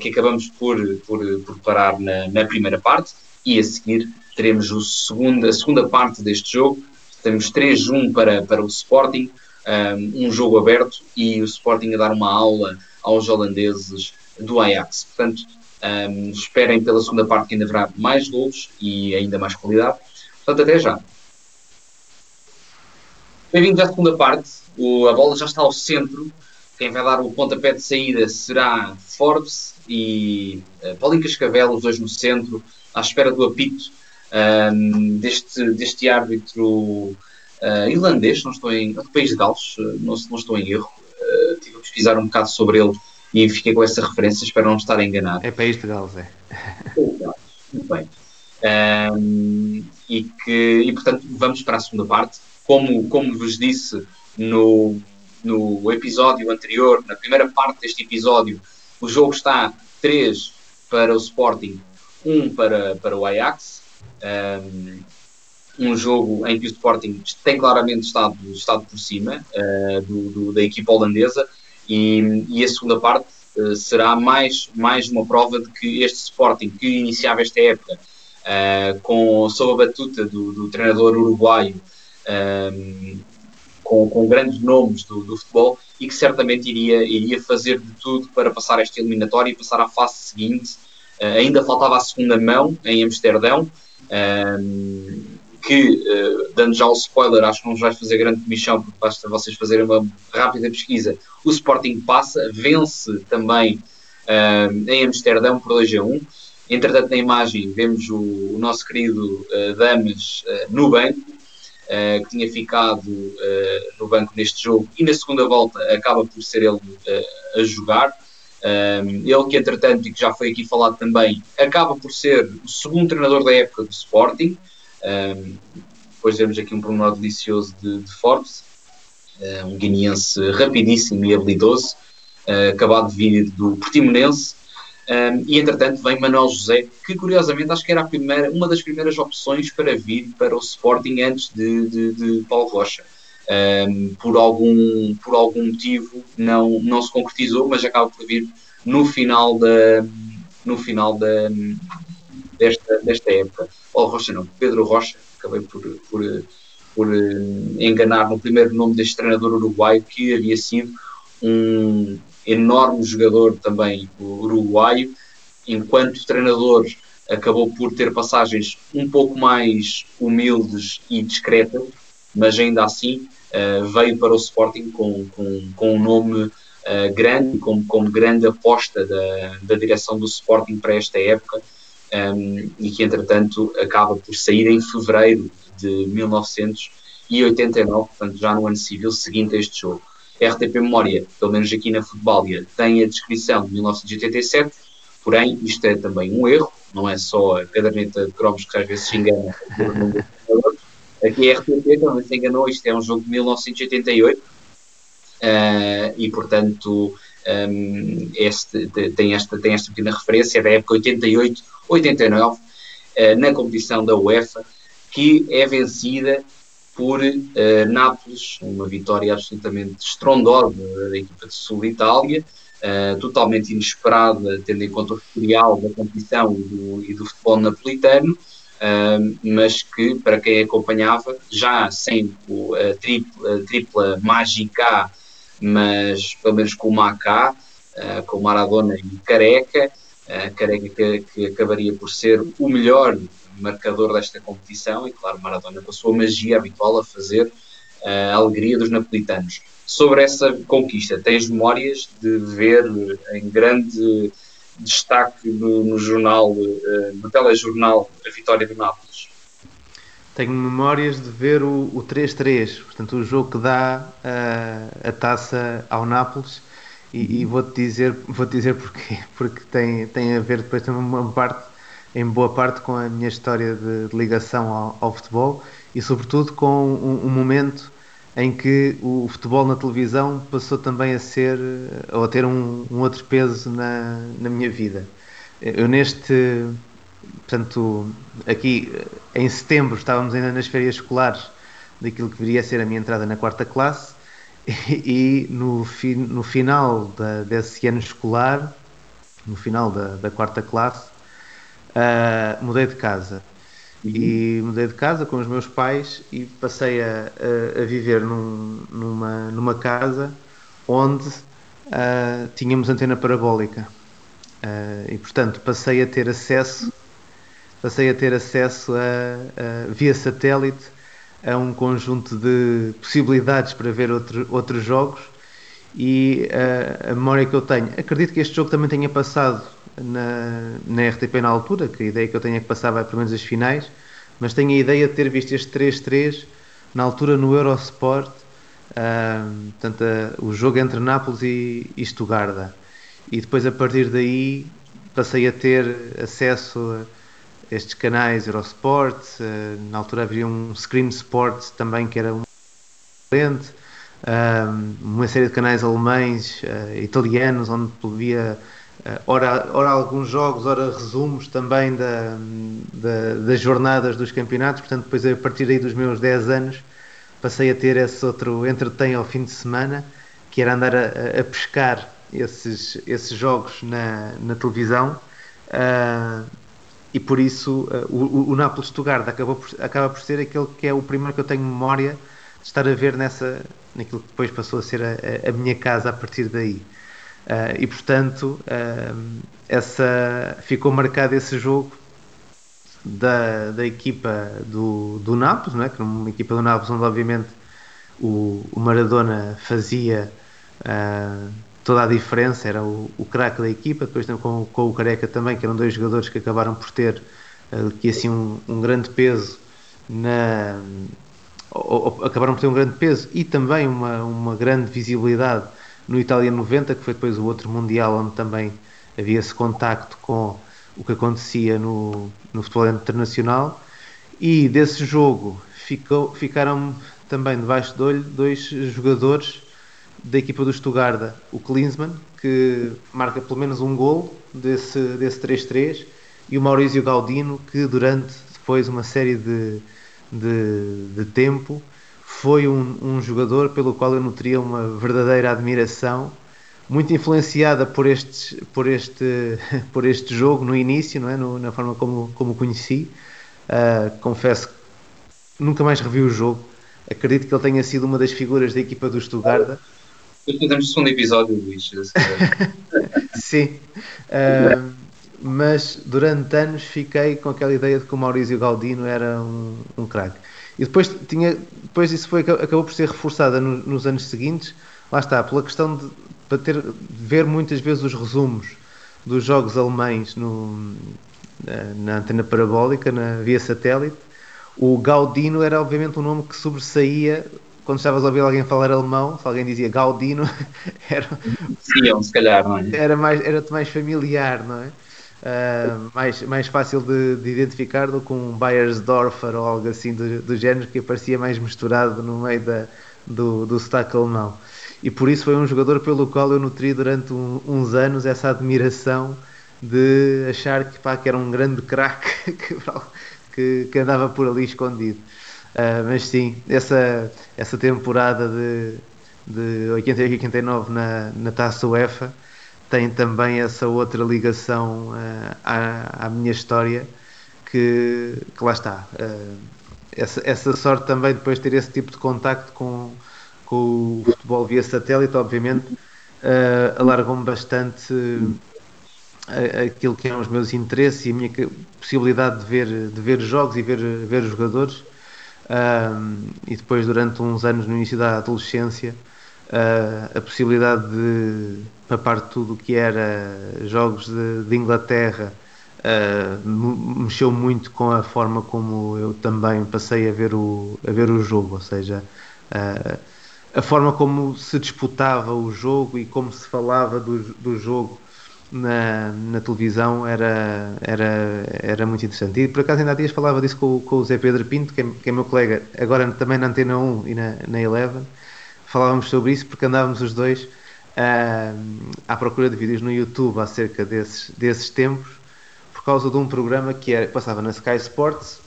que acabamos por, por, por parar na, na, primeira parte, e a seguir teremos o segundo, a segunda parte deste jogo, temos 3-1 para, para o Sporting, um jogo aberto e o Sporting a dar uma aula aos holandeses do Ajax. Portanto, um, esperem pela segunda parte que ainda haverá mais gols e ainda mais qualidade. Portanto, até já. Bem-vindos à segunda parte. O, a bola já está ao centro. Quem vai dar o pontapé de saída será Forbes e uh, Paulinho Cascavel, os dois no centro, à espera do apito um, deste, deste árbitro uh, irlandês, não estou em. do país de Gales, uh, não, não estou em erro. Uh, estive a pesquisar um bocado sobre ele e fiquei com essa referência, espero não estar enganado. É país de Gales, é. Muito bem. Um, e, que, e portanto vamos para a segunda parte. Como, como vos disse no, no episódio anterior, na primeira parte deste episódio, o jogo está 3 para o Sporting, 1 para, para o Ajax. Um, um jogo em que o Sporting tem claramente estado, estado por cima uh, do, do, da equipa holandesa e, e a segunda parte uh, será mais, mais uma prova de que este Sporting que iniciava esta época uh, com, sob a batuta do, do treinador uruguaio com, com, grandes nomes do, do, futebol e que certamente iria, iria fazer de tudo para passar esta eliminatória e passar à fase seguinte. Uh, ainda faltava a segunda mão em Amsterdão, um, que, uh, dando já o spoiler, acho que não vai fazer grande comissão, porque basta vocês fazerem uma rápida pesquisa. O Sporting passa, vence também uh, em Amsterdão por 2 a 1. Entretanto, na imagem vemos o, o nosso querido uh, Damas uh, no banco, uh, que tinha ficado no banco neste jogo e na segunda volta acaba por ser ele a jogar. ele que, entretanto, e que já foi aqui falado também, acaba por ser o segundo treinador da época do Sporting. depois temos aqui um pormenor delicioso de, de Forbes, um guineense rapidíssimo e habilidoso, acabado de vir do Portimonense, um, e entretanto vem Manuel José, que curiosamente acho que era primeira, uma das primeiras opções para vir para o Sporting antes de, de, de Paulo Rocha. Um, por, algum, por algum motivo não, não se concretizou, mas acaba por vir no final da, no final da, desta, desta época. Paulo Rocha não, Pedro Rocha, acabei por, por, por enganar no primeiro nome deste treinador uruguaio que havia sido um, enorme jogador também, uruguaio, enquanto treinador acabou por ter passagens um pouco mais humildes e discretas, mas ainda assim uh, veio para o Sporting com, com, com um nome uh, grande, como, como grande aposta da, da direção do Sporting para esta época, ehm, e que entretanto acaba por sair em fevereiro de 1989, portanto já no ano civil seguinte a este jogo. RTP Memória, pelo menos aqui na Futbalia, tem a descrição de 1987, porém isto é também um erro, não é só a caderneta de cromos que às vezes se engana. aqui a RTP também se enganou, isto é um jogo de 1988 uh, eh, e, portanto, um, ehm, este, tem, esta, tem esta pequena referência da época 88-89 uh, na competição da UEFA, que é vencida por uh, Nápoles, uma vitória absolutamente estrondosa da equipa de Sul de Itália, uh, totalmente inesperada, tendo em conta o historial da competição e do, e do futebol napolitano, uh, mas que, para quem acompanhava, já sem a tripla, tripla mágica, mas pelo menos com o Macá, com Maradona e Careca, Careca que, que acabaria por ser o melhor marcador desta competição e, claro, Maradona com a sua magia habitual a fazer uh, a alegria dos napolitanos. Sobre essa conquista, tens memórias de ver em grande destaque no, no jornal, uh, no telejornal, a vitória do Nápoles? Tenho memórias de ver o 3-3, portanto, o jogo que dá uh, a taça ao Nápoles. E, e vou-te dizer, vou dizer porquê. Porque tem, tem a ver depois também uma parte em boa parte com a minha história de, ligação ao, ao, futebol e, sobretudo, com um, um, momento em que o futebol na televisão passou também a ser ou a ter um, um outro peso na, na minha vida. Eu, neste, portanto, aqui em setembro, estávamos ainda nas férias escolares daquilo que viria a ser a minha entrada na quarta classe e, no, fi, no final da, desse ano escolar, no final da, da quarta classe, uh, mudei de casa. Uhum. E mudei de casa com os meus pais e passei a, a, a viver num, numa, numa casa onde uh, tínhamos antena parabólica. Uh, e portanto passei a ter acesso passei a ter acesso a, a, via satélite a um conjunto de possibilidades para ver outro, outros jogos e a, a memória que eu tenho acredito que este jogo também tenha passado na, na RTP na altura, que a ideia que eu tenho é que passava pelo menos as finais, mas tenho a ideia de ter visto este 3-3 na altura no Eurosport, uh, portanto, uh, o jogo entre Nápoles e, e Stuttgart. E depois a partir daí passei a ter acesso a estes canais Eurosport, uh, na altura havia um Scream Sports também que era um uma série de canais alemães, uh, italianos, onde podia eh, ora, ora alguns jogos, ora resumos também da, da, das jornadas dos campeonatos, portanto depois a partir aí dos meus 10 anos passei a ter esse outro entretém ao fim de semana, que era andar a, a pescar esses, esses jogos na, na televisão uh, e por isso uh, o, o Nápoles Stuttgart acaba por, acaba por ser aquele que é o primeiro que eu tenho memória estar a ver nessa, naquilo que depois passou a ser a, a minha casa a partir daí. Uh, e portanto, uh, essa, ficou marcado esse jogo da, da equipa do, do Nápoles, não é? que uma equipa do Nápoles onde obviamente o, o Maradona fazia uh, toda a diferença, era o, o craque da equipa, depois com, com o Careca também, que eram dois jogadores que acabaram por ter que assim um, um, grande peso na acabaram por ter um grande peso e também uma, uma grande visibilidade no Itália 90, que foi depois o outro Mundial onde também havia esse contacto com o que acontecia no, no futebol internacional. E desse jogo ficou, ficaram também debaixo do olho dois jogadores da equipa do Stuttgart, o Klinsmann, que marca pelo menos um gol desse, desse 3-3, e o Maurício Gaudino, que durante depois uma série de, de, de tempo foi um, um, jogador pelo qual eu nutria uma verdadeira admiração, muito influenciada por, estes, por, este, por este jogo no início, não é? No, na forma como, como o conheci. Uh, confesso que nunca mais revi o jogo. Acredito que ele tenha sido uma das figuras da equipa do Stuttgart fazemos segundo episódio, Luís. Sim. Uh, mas durante anos fiquei com aquela ideia de que o Maurício Galdino era um, um craque. E depois, tinha, depois isso foi, acabou por ser reforçada no, nos anos seguintes, lá está, pela questão de, para ter, ver muitas vezes os resumos dos jogos alemães no, na, na antena parabólica, na via satélite. O Gaudino era obviamente um nome que sobressaía quando estavas a ouvir alguém falar alemão, se alguém dizia Gaudino, era, Sim, se calhar, não é? Era mais, era mais familiar, não é? Uh, mais, mais fácil de, de, identificar do que um Bayersdorfer ou algo assim do, do género que aparecia mais misturado no meio da, do, do sotaque alemão. E por isso foi um jogador pelo qual eu nutri durante um, uns anos essa admiração de achar que, pá, que era um grande craque que, que, que andava por ali escondido. Uh, mas sim, essa, essa temporada de, de 88 e 89 na, na Taça UEFA tem também essa outra ligação uh, à, à, minha história que, que lá está. Uh, essa, essa sorte também depois de ter esse tipo de contacto com, com o futebol via satélite, obviamente, uh, alargou-me bastante aquilo que eram os meus interesses e a minha possibilidade de ver, de ver jogos e ver, ver jogadores e depois durante uns anos no início da adolescência a possibilidade de papar tudo o que era jogos de, de Inglaterra uh, mexeu muito com a forma como eu também passei a ver o, a ver o jogo, ou seja, uh, a forma como se disputava o jogo e como se falava do, do jogo na, na televisão era, era, era muito interessante. E por acaso ainda há dias falava disso com, com o Zé Pedro Pinto, que é, que é meu colega, agora também na Antena 1 e na, na Eleven. Falávamos sobre isso porque andávamos os dois uh, à procura de vídeos no YouTube acerca desses, desses tempos, por causa de um programa que era, passava na Sky Sports,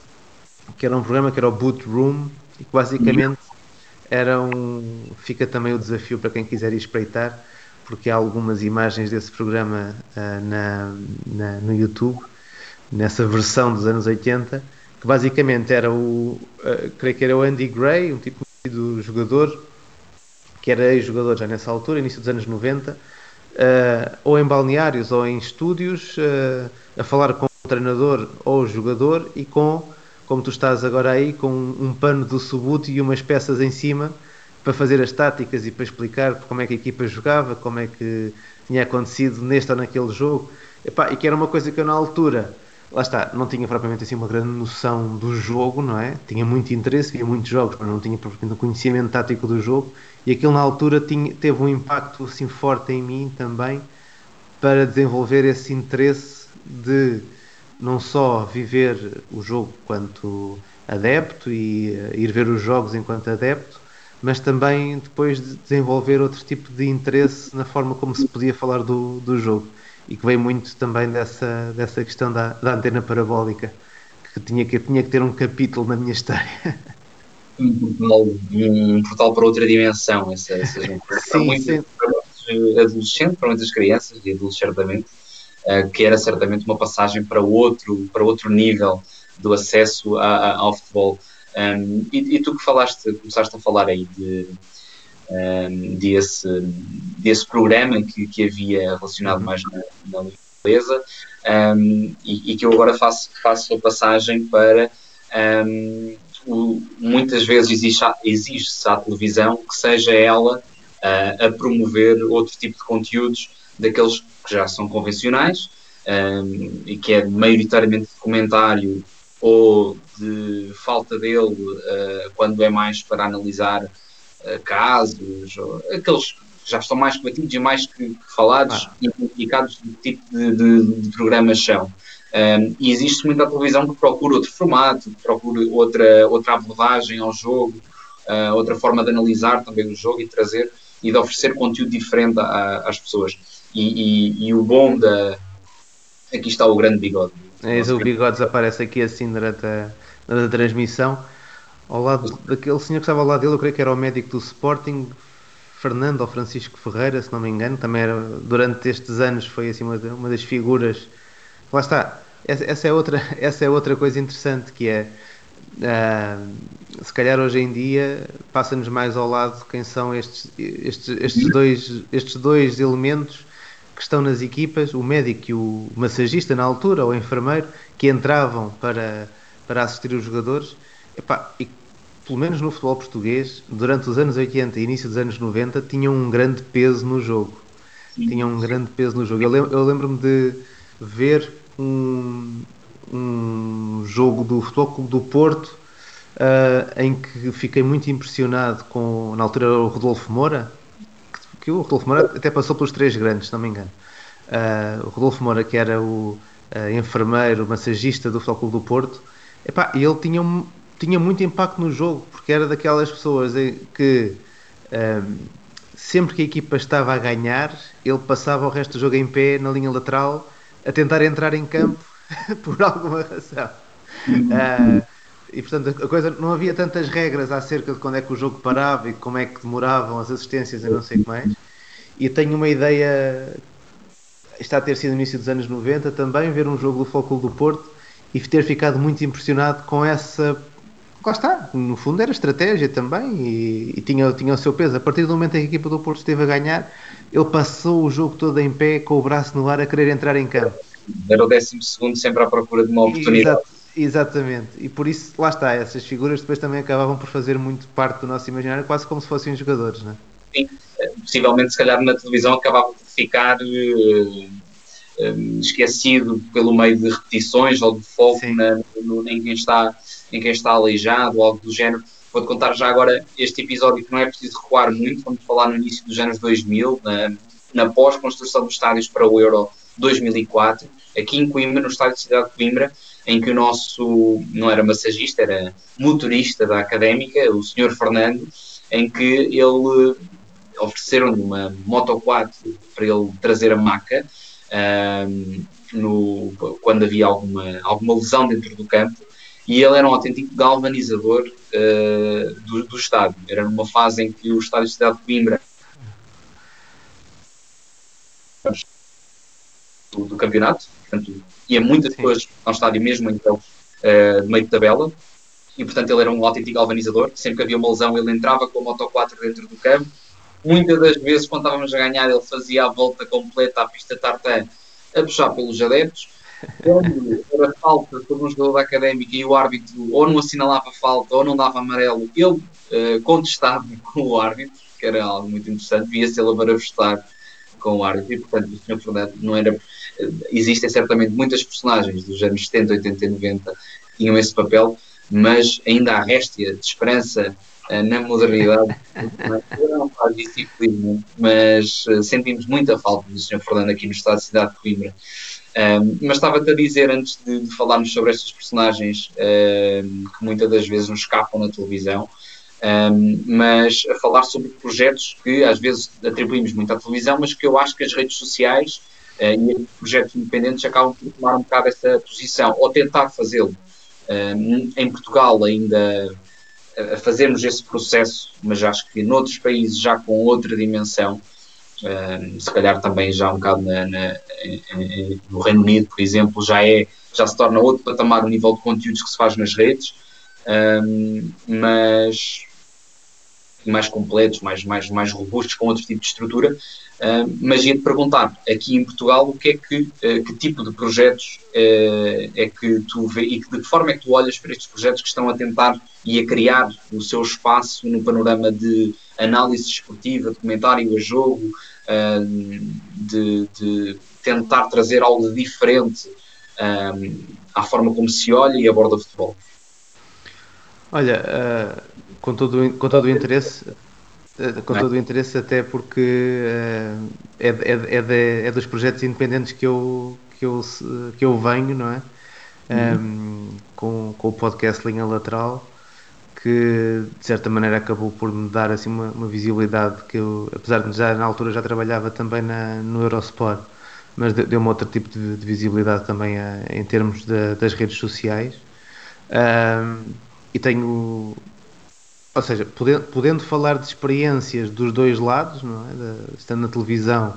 que era um programa que era o Boot Room, e que basicamente era um. Fica também o desafio para quem quiser ir espreitar porque há algumas imagens desse programa uh, na, na, no YouTube, nessa versão dos anos 80, que basicamente era o, uh, creio que era o Andy Gray, um tipo de jogador, que era ex-jogador já nessa altura, início dos anos 90, uh, eh, ou em balneários ou em estúdios, a falar com o treinador ou o jogador e com, como tu estás agora aí, com um pano do subuto e umas peças em cima para fazer as táticas e para explicar como é que a equipa jogava, como é que tinha acontecido neste ou naquele jogo. Epá, e que era uma coisa que eu na altura, lá está, não tinha propriamente assim uma grande noção do jogo, não é? Tinha muito interesse, via muitos jogos, mas não tinha propriamente um conhecimento tático do jogo. E aquilo na altura tinha, teve um impacto assim forte em mim também para desenvolver esse interesse de não só viver o jogo quanto adepto e uh, ir ver os jogos enquanto adepto, mas também depois de desenvolver outro tipo de interesse na forma como se podia falar do, do jogo e que veio muito também dessa, dessa questão da, da antena parabólica que tinha, que tinha que ter um capítulo na minha história. Um portal, um portal para outra dimensão, essa, essa gente. Sim, para muitos, sim. Para adolescentes, para muitas crianças e adultos certamente, uh, que era certamente uma passagem para outro, para outro nível do acesso a, a, ao futebol Um, e, e, tu que falaste, começaste a falar aí de, um, desse, desse programa que, que havia relacionado mais na, na beleza um, e, e, que eu agora faço, faço a passagem para um, o, muitas vezes exige-se exige à televisão que seja ela uh, a promover outro tipo de conteúdos daqueles que já são convencionais um, e que é maioritariamente de comentário ou de falta dele uh, quando é mais para analisar casos, ou aqueles que já estão mais debatidos e mais que, que falados ah. e identificados do tipo de, de, de programas são. Um, e existe muita televisão que procura outro formato, que procura outra, outra abordagem ao jogo, uh, outra forma de analisar também o jogo e trazer e de oferecer conteúdo diferente a, às pessoas. E, e, e, o bom da. Aqui está o grande bigode. É, o bigode desaparece aqui assim durante a, durante a transmissão. Ao lado daquele senhor que estava ao lado dele, eu creio que era o médico do Sporting, Fernando ou Francisco Ferreira, se não me engano. Também era, durante estes anos foi assim uma, uma das figuras Lá está. Essa é outra, essa é outra coisa interessante que é uh, se calhar hoje em dia passa-nos mais ao lado quem são estes, estes, estes, dois, estes dois elementos que estão nas equipas, o médico e o massagista na altura, ou o enfermeiro, que entravam para, para assistir os jogadores. Epá, e pelo menos no futebol português, durante os anos 80 e início dos anos 90, tinham um grande peso no jogo. Tinham um grande peso no jogo. Eu lembro-me de ver um, um jogo do Futebol Clube do Porto uh, em que fiquei muito impressionado com, na altura, o Rodolfo Moura, que, que o Rodolfo Moura até passou pelos três grandes, se não me engano. Uh, o Rodolfo Moura, que era o uh, enfermeiro, massagista do Futebol Clube do Porto, epá, ele tinha, tinha muito impacto no jogo, porque era daquelas pessoas que sempre que a equipa estava a ganhar, ele passava o resto do jogo em pé na linha lateral a tentar entrar em campo por alguma razão. Uh, e portanto a coisa não havia tantas regras acerca de quando é que o jogo parava e como é que demoravam as assistências e não sei o que mais. E tenho uma ideia, está a ter sido no início dos anos 90 também, ver um jogo do Fóculo do Porto e ter ficado muito impressionado com essa. Lá está, no fundo era estratégia também e, e tinha, tinha o seu peso. A partir do momento em que a equipa do Porto esteve a ganhar, ele passou o jogo todo em pé, com o braço no ar, a querer entrar em campo. Era o décimo segundo sempre à procura de uma oportunidade. exatamente, e por isso, lá está, essas figuras depois também acabavam por fazer muito parte do nosso imaginário, quase como se fossem jogadores, não é? Sim, possivelmente, se calhar, na televisão acabava por ficar uh, esquecido pelo meio de repetições ou de foco na, no, em, quem está, em quem está aleijado ou algo do género Vou-te contar já agora este episódio que não é preciso recuar muito, vamos falar no início dos anos 2000, na, na pós-construção dos estádios para o Euro 2004, aqui em Coimbra, no estádio de Cidade de Coimbra, em que o nosso, não era massagista, era motorista da académica, o Sr. Fernando, em que ele ofereceram-lhe uma Moto 4 para ele trazer a maca um, no, quando havia alguma, alguma lesão dentro do campo e ele era um autêntico galvanizador uh, do, do, estádio. Era numa fase em que o estádio de Cidade de Coimbra do, do campeonato, portanto, ia muitas pessoas ao estádio mesmo então uh, de meio de tabela, e portanto ele era um autêntico galvanizador. Sempre que havia uma lesão, ele entrava com a Moto 4 dentro do campo. Muitas das vezes, quando estávamos a ganhar, ele fazia a volta completa à pista tartan a puxar pelos adeptos quando era falta por um jogador da académica e o árbitro ou não assinalava falta ou não dava amarelo, ele uh, contestava com o árbitro, que era algo muito interessante, via-se ele a com o árbitro, e portanto o Sr. Fernando não era. Uh, existem certamente muitas personagens dos anos 70, 80 e 90 que tinham esse papel, mas ainda há réstia de esperança uh, na modernidade. não faz mas sentimos muita falta do Sr. Fernando aqui no estado de cidade de Coimbra. Mas estava-te a dizer, antes de, de, falarmos sobre estas personagens um, que muitas das vezes nos escapam na televisão, um, mas a falar sobre projetos que às vezes atribuímos muito à televisão, mas que eu acho que as redes sociais uh, e projetos independentes acabam por tomar um bocado essa posição, ou tentar fazê-lo. em Portugal ainda a fazermos esse processo, mas acho que noutros países já com outra dimensão, se calhar também já um bocado na, na, no Reino Unido, por exemplo, já, é, já se torna outro patamar o nível de conteúdos que se faz nas redes. um, mas mais completos, mais, mais, mais robustos, com outro tipo de estrutura. Uh, mas ia-te perguntar, aqui em Portugal, o que é que, uh, que tipo de projetos uh, é que tu vê e de que forma é que tu olhas para estes projetos que estão a tentar e a criar o seu espaço no panorama de análise esportiva, de comentário a jogo, de, de, tentar trazer algo diferente à forma como se olha e aborda o futebol? Olha, com todo, com todo o interesse, eh, com todo o interesse, até porque uh, é, é, é, de, é, dos projetos independentes que eu, que eu, que eu venho, não é? Um, uhum. ehm, com, com o podcast Linha Lateral, que de certa maneira acabou por me dar assim uma, uma visibilidade que eu, apesar de já na altura já trabalhava também na, no Eurosport, mas deu-me outro tipo de, de visibilidade também a, em termos de, das redes sociais. Um, ehm, e tenho ou seja, podendo, podendo, falar de experiências dos dois lados, é? Estando na televisão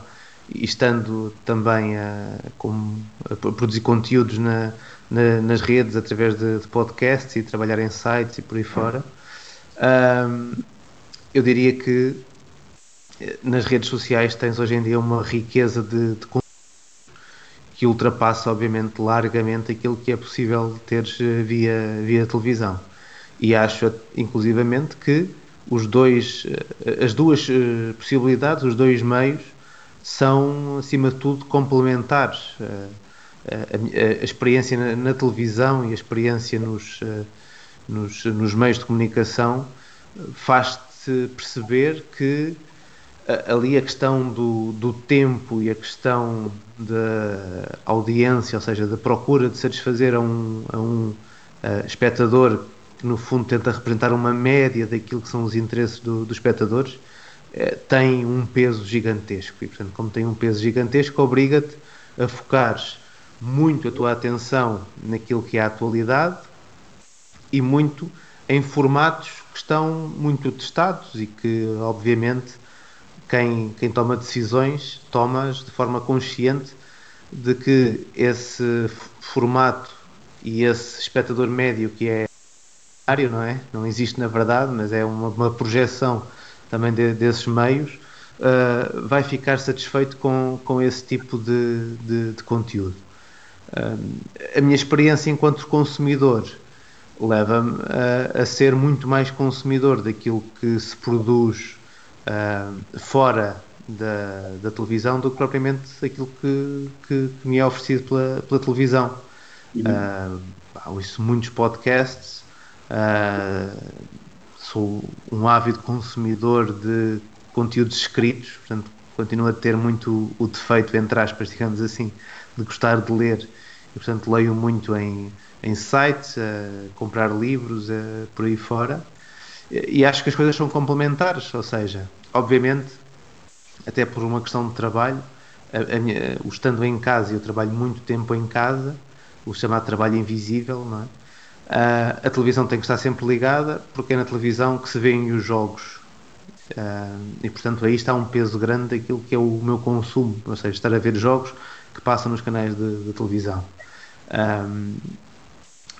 e estando também a, como, a produzir conteúdos na, na, nas redes através de, de, podcasts e trabalhar em sites e por aí fora, um, eu diria que eh, nas redes sociais tens hoje em dia uma riqueza de, de que ultrapassa obviamente largamente aquilo que é possível teres eh, via, via televisão e acho inclusivamente que os dois, eh, as duas eh, possibilidades, os dois meios, são acima de tudo complementares. Eh, a, a, experiência na, na, televisão e a experiência nos, nos, nos meios de comunicação faz-te perceber que ali a questão do, do tempo e a questão da audiência, ou seja, da procura de satisfazer a um, a um uh, espectador que no fundo tenta representar uma média daquilo que são os interesses do, dos espectadores, eh, tem um peso gigantesco. E, portanto, como tem um peso gigantesco, obriga-te a focares muito a tua atenção naquilo que é a atualidade e muito em formatos que estão muito testados e que, obviamente, quem, quem toma decisões toma de forma consciente de que esse formato e esse espectador médio que é não é? Não existe na verdade, mas é uma, uma projeção também de, desses meios, uh, vai ficar satisfeito com, com esse tipo de, de, de conteúdo. Uh, a minha experiência enquanto consumidor leva-me a, a, ser muito mais consumidor daquilo que se produz uh, fora da, da, televisão do que propriamente aquilo que, que, que me é oferecido pela, pela televisão. Uhum. Uh, ouço muitos podcasts, Uh, sou um ávido consumidor de conteúdos escritos, portanto, continuo a ter muito o defeito, entre aspas, digamos assim, de gostar de ler. E, portanto, leio muito em, em sites, a comprar livros, a, por aí fora. E, e acho que as coisas são complementares, ou seja, obviamente, até por uma questão de trabalho, a, a minha, o estando em casa, eu trabalho muito tempo em casa, o chamado trabalho invisível, não é? Uh, a televisão tem que estar sempre ligada porque é na televisão que se vêem os jogos uh, e portanto aí está um peso grande daquilo que é o meu consumo, ou seja, estar a ver jogos que passam nos canais de, de televisão. Ah,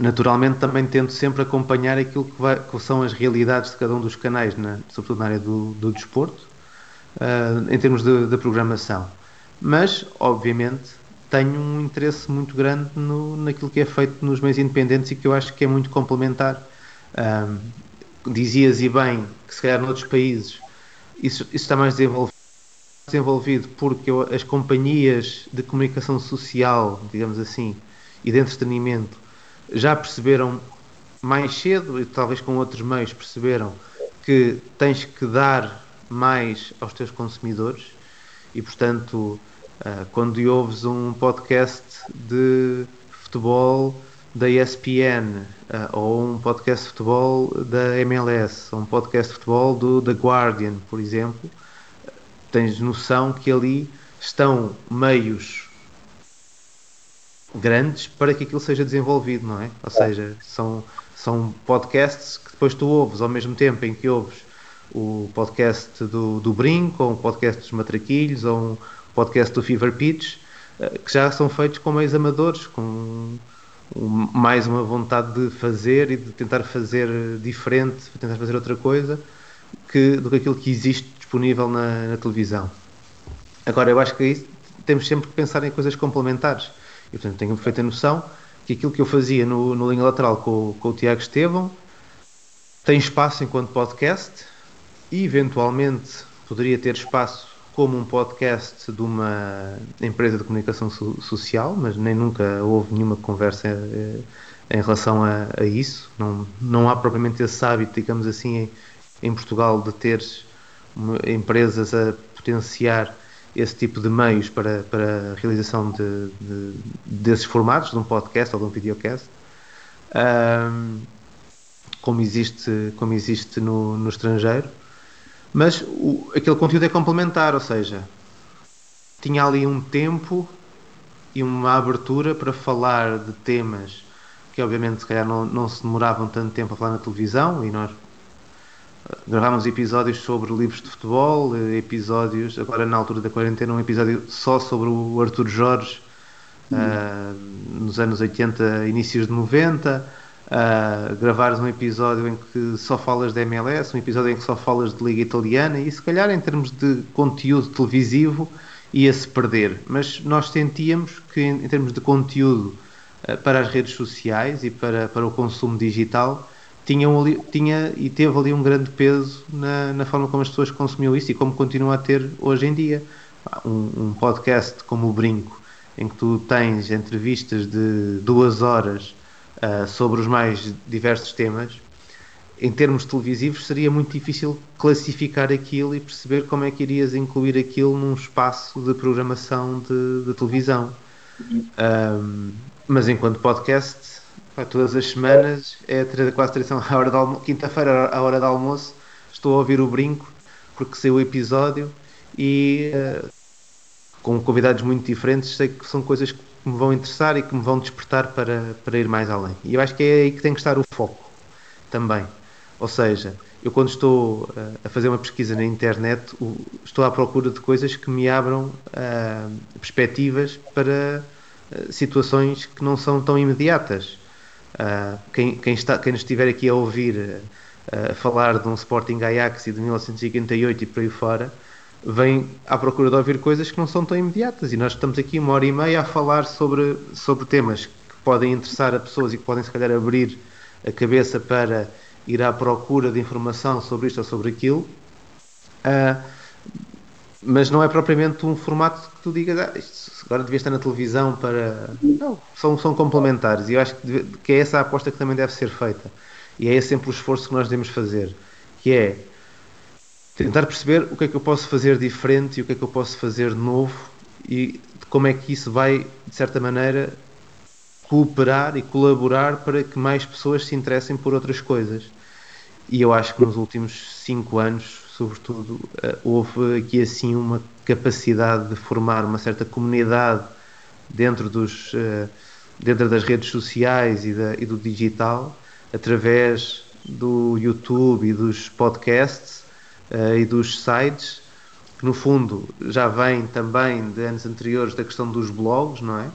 naturalmente também tento sempre acompanhar aquilo que, vai, que, são as realidades de cada um dos canais, na, sobretudo na área do, do desporto, uh, em termos de, de programação. Mas, obviamente, tenho um interesse muito grande no, naquilo que é feito nos meios independentes e que eu acho que é muito complementar. Um, dizias e bem que se calhar noutros países isso, isso está mais desenvolvido, desenvolvido porque as companhias de comunicação social, digamos assim, e de entretenimento já perceberam mais cedo e talvez com outros meios perceberam que tens que dar mais aos teus consumidores e portanto Uh, quando ouves um podcast de futebol da ESPN uh, ah, ou um podcast de futebol da MLS ou um podcast de futebol do The Guardian, por exemplo, tens noção que ali estão meios grandes para que aquilo seja desenvolvido, não é? Ou seja, são, são podcasts que depois tu ouves ao mesmo tempo em que ouves o podcast do, do Brinco, ou um podcast dos Matraquilhos, ou um, podcast do Fever Pitch, eh, que já são feitos com meios amadores, com mais uma vontade de fazer e de tentar fazer diferente, tentar fazer outra coisa que, do que aquilo que existe disponível na, na televisão. Agora, eu acho que temos sempre que pensar em coisas complementares. E, portanto, tenho perfeita noção que aquilo que eu fazia no, no Linha Lateral com, com o Tiago Estevão tem espaço enquanto podcast e, eventualmente, poderia ter espaço como um podcast de uma empresa de comunicação so social, mas nem nunca houve nenhuma conversa eh, em relação a, a, isso. Não, não há propriamente esse hábito, digamos assim, em, em Portugal de ter empresas a potenciar esse tipo de meios para, para a realização de, de, desses formatos, de um podcast ou de um videocast, um, como existe, como existe no, no estrangeiro. Mas o, aquele conteúdo é complementar, ou seja, tinha ali um tempo e uma abertura para falar de temas que obviamente se calhar não, não se demoravam tanto tempo a falar na televisão e nós gravámos episódios sobre livros de futebol, eh, episódios, agora na altura da quarentena, um episódio só sobre o Arthur Jorge, uh, nos anos 80, inícios de 90. Uh, gravares um episódio em que só falas de MLS, um episódio em que só falas de Liga Italiana, e se calhar em termos de conteúdo televisivo ia-se perder. Mas nós sentíamos que, em, termos de conteúdo uh, para as redes sociais e para, para o consumo digital, tinham ali, tinha e teve ali um grande peso na, na forma como as pessoas consumiam isso e como continua a ter hoje em dia. Um, um, podcast como o Brinco, em que tu tens entrevistas de duas horas uh, sobre os mais diversos temas, em termos televisivos seria muito difícil classificar aquilo e perceber como é que irias incluir aquilo num espaço de programação de, de televisão. Um, mas enquanto podcast Pá, todas as semanas é quase tradição à hora. Quinta-feira, à hora do almoço, estou a ouvir o brinco porque saiu o episódio e uh, com convidados muito diferentes sei que são coisas que me vão interessar e que me vão despertar para, para ir mais além. E eu acho que é aí que tem que estar o foco também. Ou seja, eu quando estou uh, a fazer uma pesquisa na internet estou à procura de coisas que me abram uh, perspectivas para situações que não são tão imediatas. Uh, quem, quem, está, quem estiver aqui a ouvir uh, falar de um Sporting Ajax e de 1958 e por aí fora, vem à procura de ouvir coisas que não são tão imediatas. E nós estamos aqui uma hora e meia a falar sobre, sobre temas que podem interessar a pessoas e que podem, se calhar, abrir a cabeça para ir à procura de informação sobre isto ou sobre aquilo. Uh, mas não é propriamente um formato que tu digas, ah, isto agora devia estar na televisão para. Não, são, são complementares e eu acho que, que é essa a aposta que também deve ser feita. E é sempre o esforço que nós devemos fazer, que é tentar perceber o que é que eu posso fazer diferente e o que é que eu posso fazer novo e como é que isso vai, de certa maneira, cooperar e colaborar para que mais pessoas se interessem por outras coisas. E eu acho que nos últimos cinco anos sobretudo, eh, houve aqui assim uma capacidade de formar uma certa comunidade dentro, dos, eh, dentro das redes sociais e, da, e do digital, através do YouTube e dos podcasts uh, e dos sites, que no fundo já vem também de anos anteriores da questão dos blogs, não é?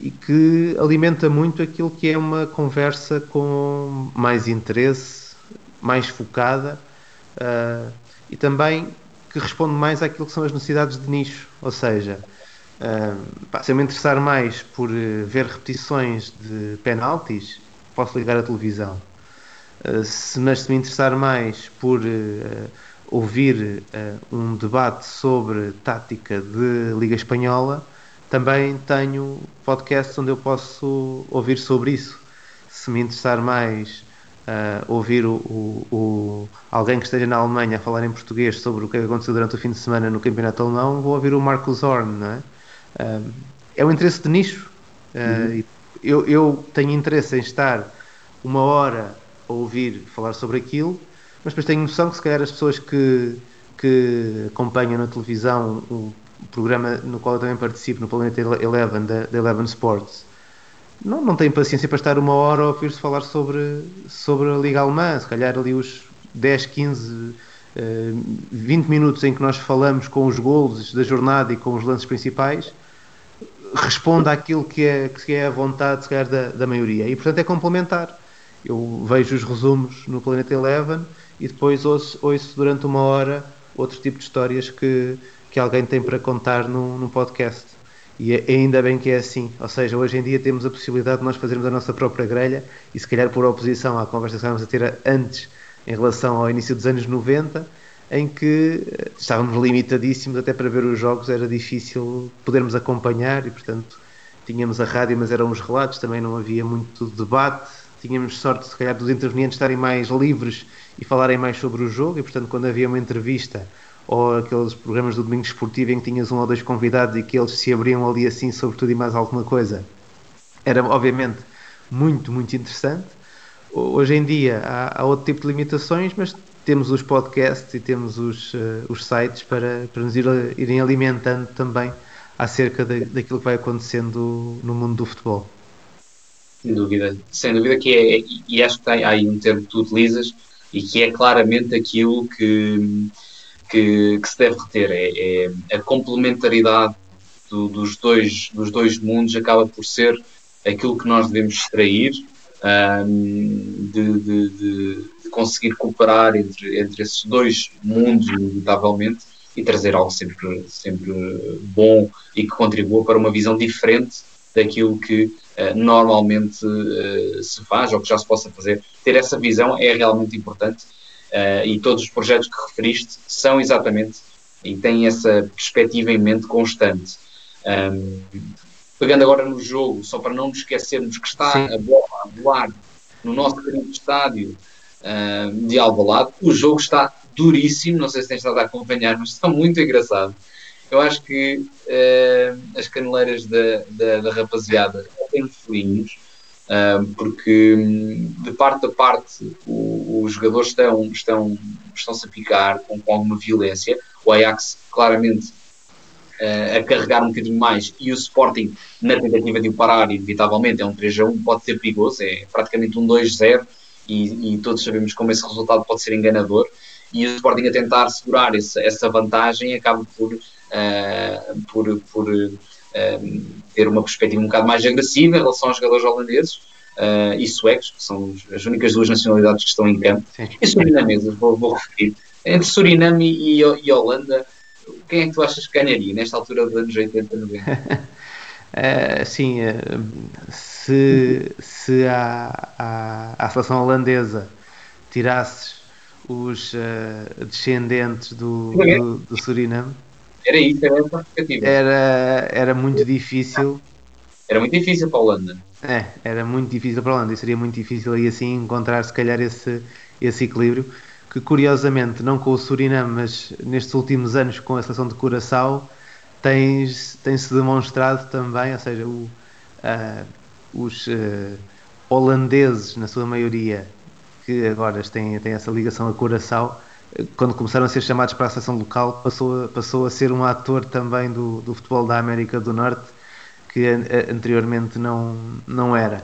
E que alimenta muito aquilo que é uma conversa com mais interesse, mais focada uh, e também que responde mais àquilo que são as necessidades de nicho, ou seja, uh, pá, se eu me interessar mais por uh, ver repetições de penaltis, posso ligar a televisão. Uh, se, mas se me interessar mais por ouvir um debate sobre tática de Liga Espanhola, também tenho podcasts onde eu posso ouvir sobre isso. Se me interessar mais uh, ouvir o, o, o, alguém que esteja na Alemanha a falar em português sobre o que aconteceu durante o fim de semana no campeonato alemão, vou ouvir o Marcos Horn, não é? Uh, é o interesse de nicho. Uh, uhum. eu, eu tenho interesse em estar uma hora a ouvir falar sobre aquilo, mas depois tenho noção que se calhar as pessoas que, que acompanham na televisão o programa no qual eu também participo, no Planeta Eleven, da, da Eleven Sports, não, não tem paciência para estar uma hora a ouvir-se falar sobre, sobre a Liga Alemã. Se calhar ali os 10, 15, 20 minutos em que nós falamos com os golos da jornada e com os lances principais responde àquilo que é, que é a vontade, se calhar, da, da maioria. E, portanto, é complementar. Eu vejo os resumos no Planeta Eleven e depois ouço, ouço durante uma hora outro tipo de histórias que, que alguém tem para contar num, num podcast. E é, ainda bem que é assim. Ou seja, hoje em dia temos a possibilidade de nós fazermos a nossa própria grelha e se calhar por oposição à conversa que estávamos a ter antes em relação ao início dos anos 90, em que eh, estávamos limitadíssimos até para ver os jogos, era difícil podermos acompanhar e portanto tínhamos a rádio, mas eram os relatos, também não havia muito debate. Tínhamos sorte, se calhar, dos intervenientes estarem mais livres e falarem mais sobre o jogo, e portanto, quando havia uma entrevista ou aqueles programas do domingo esportivo em que tinhas um ou dois convidados e que eles se abriam ali assim sobre tudo e mais alguma coisa, era obviamente muito, muito interessante. Hoje em dia há, há outro tipo de limitações, mas temos os podcasts e temos os, uh, os sites para, para nos ir, irem alimentando também acerca de, daquilo que vai acontecendo no mundo do futebol. Sem dúvida, sem dúvida que é, e acho que tem aí um termo que tu utilizas e que é claramente aquilo que, que, que se deve reter, é, é a complementaridade do, dos, dois, dos dois mundos acaba por ser aquilo que nós devemos extrair um, de, de, de, conseguir cooperar entre, entre esses dois mundos, inevitavelmente, e trazer algo sempre, sempre bom e que contribua para uma visão diferente daquilo que normalmente uh, se faz ou que já se possa fazer. Ter essa visão é realmente importante uh, e todos os projetos que referiste são exatamente e têm essa perspectiva em mente constante. Um, pegando agora no jogo, só para não nos esquecermos que está Sim. a bola a voar no nosso querido estádio uh, de Alvalade, o jogo está duríssimo, não sei se tens estado a acompanhar, mas está muito engraçado. Eu acho que uh, as caneleiras da, da, da rapaziada uh, porque hum, de parte a parte o, os jogadores estão, estão, estão-se a picar com, com alguma violência. O Ajax claramente uh, a carregar um bocadinho mais e o Sporting, na tentativa de o parar, inevitavelmente, é um 3 a 1, pode ser perigoso, é praticamente um 2-0 e, e, todos sabemos como esse resultado pode ser enganador. E o Sporting a tentar segurar esse, essa vantagem acaba por, uh, por, por ter uma perspectiva um bocado mais agressiva em relação aos jogadores holandeses. Uh, e suecos, que são as únicas duas nacionalidades que estão em campo, Sim. e surinameses, vou, vou referir. Entre Suriname e, e Holanda, quem é que tu achas que ganharia nesta altura dos anos 80, 90? Uh, sim, uh, se, se a, a, a seleção holandesa tirasses os uh, descendentes do, do, do, Suriname, era isso, era essa Era, era muito difícil. Era muito difícil para a Holanda. É, era muito difícil para a Holanda e seria muito difícil aí assim encontrar se calhar esse, esse equilíbrio que curiosamente, não com o Suriname, mas nestes últimos anos com a seleção de Curaçao, tem-se tem demonstrado também, ou seja, o, uh, os uh, holandeses, na sua maioria, que agora têm, têm essa ligação a Curaçao, quando começaram a ser chamados para a seleção local, passou a, passou a ser um ator também do, do futebol da América do Norte, que anteriormente não, não era.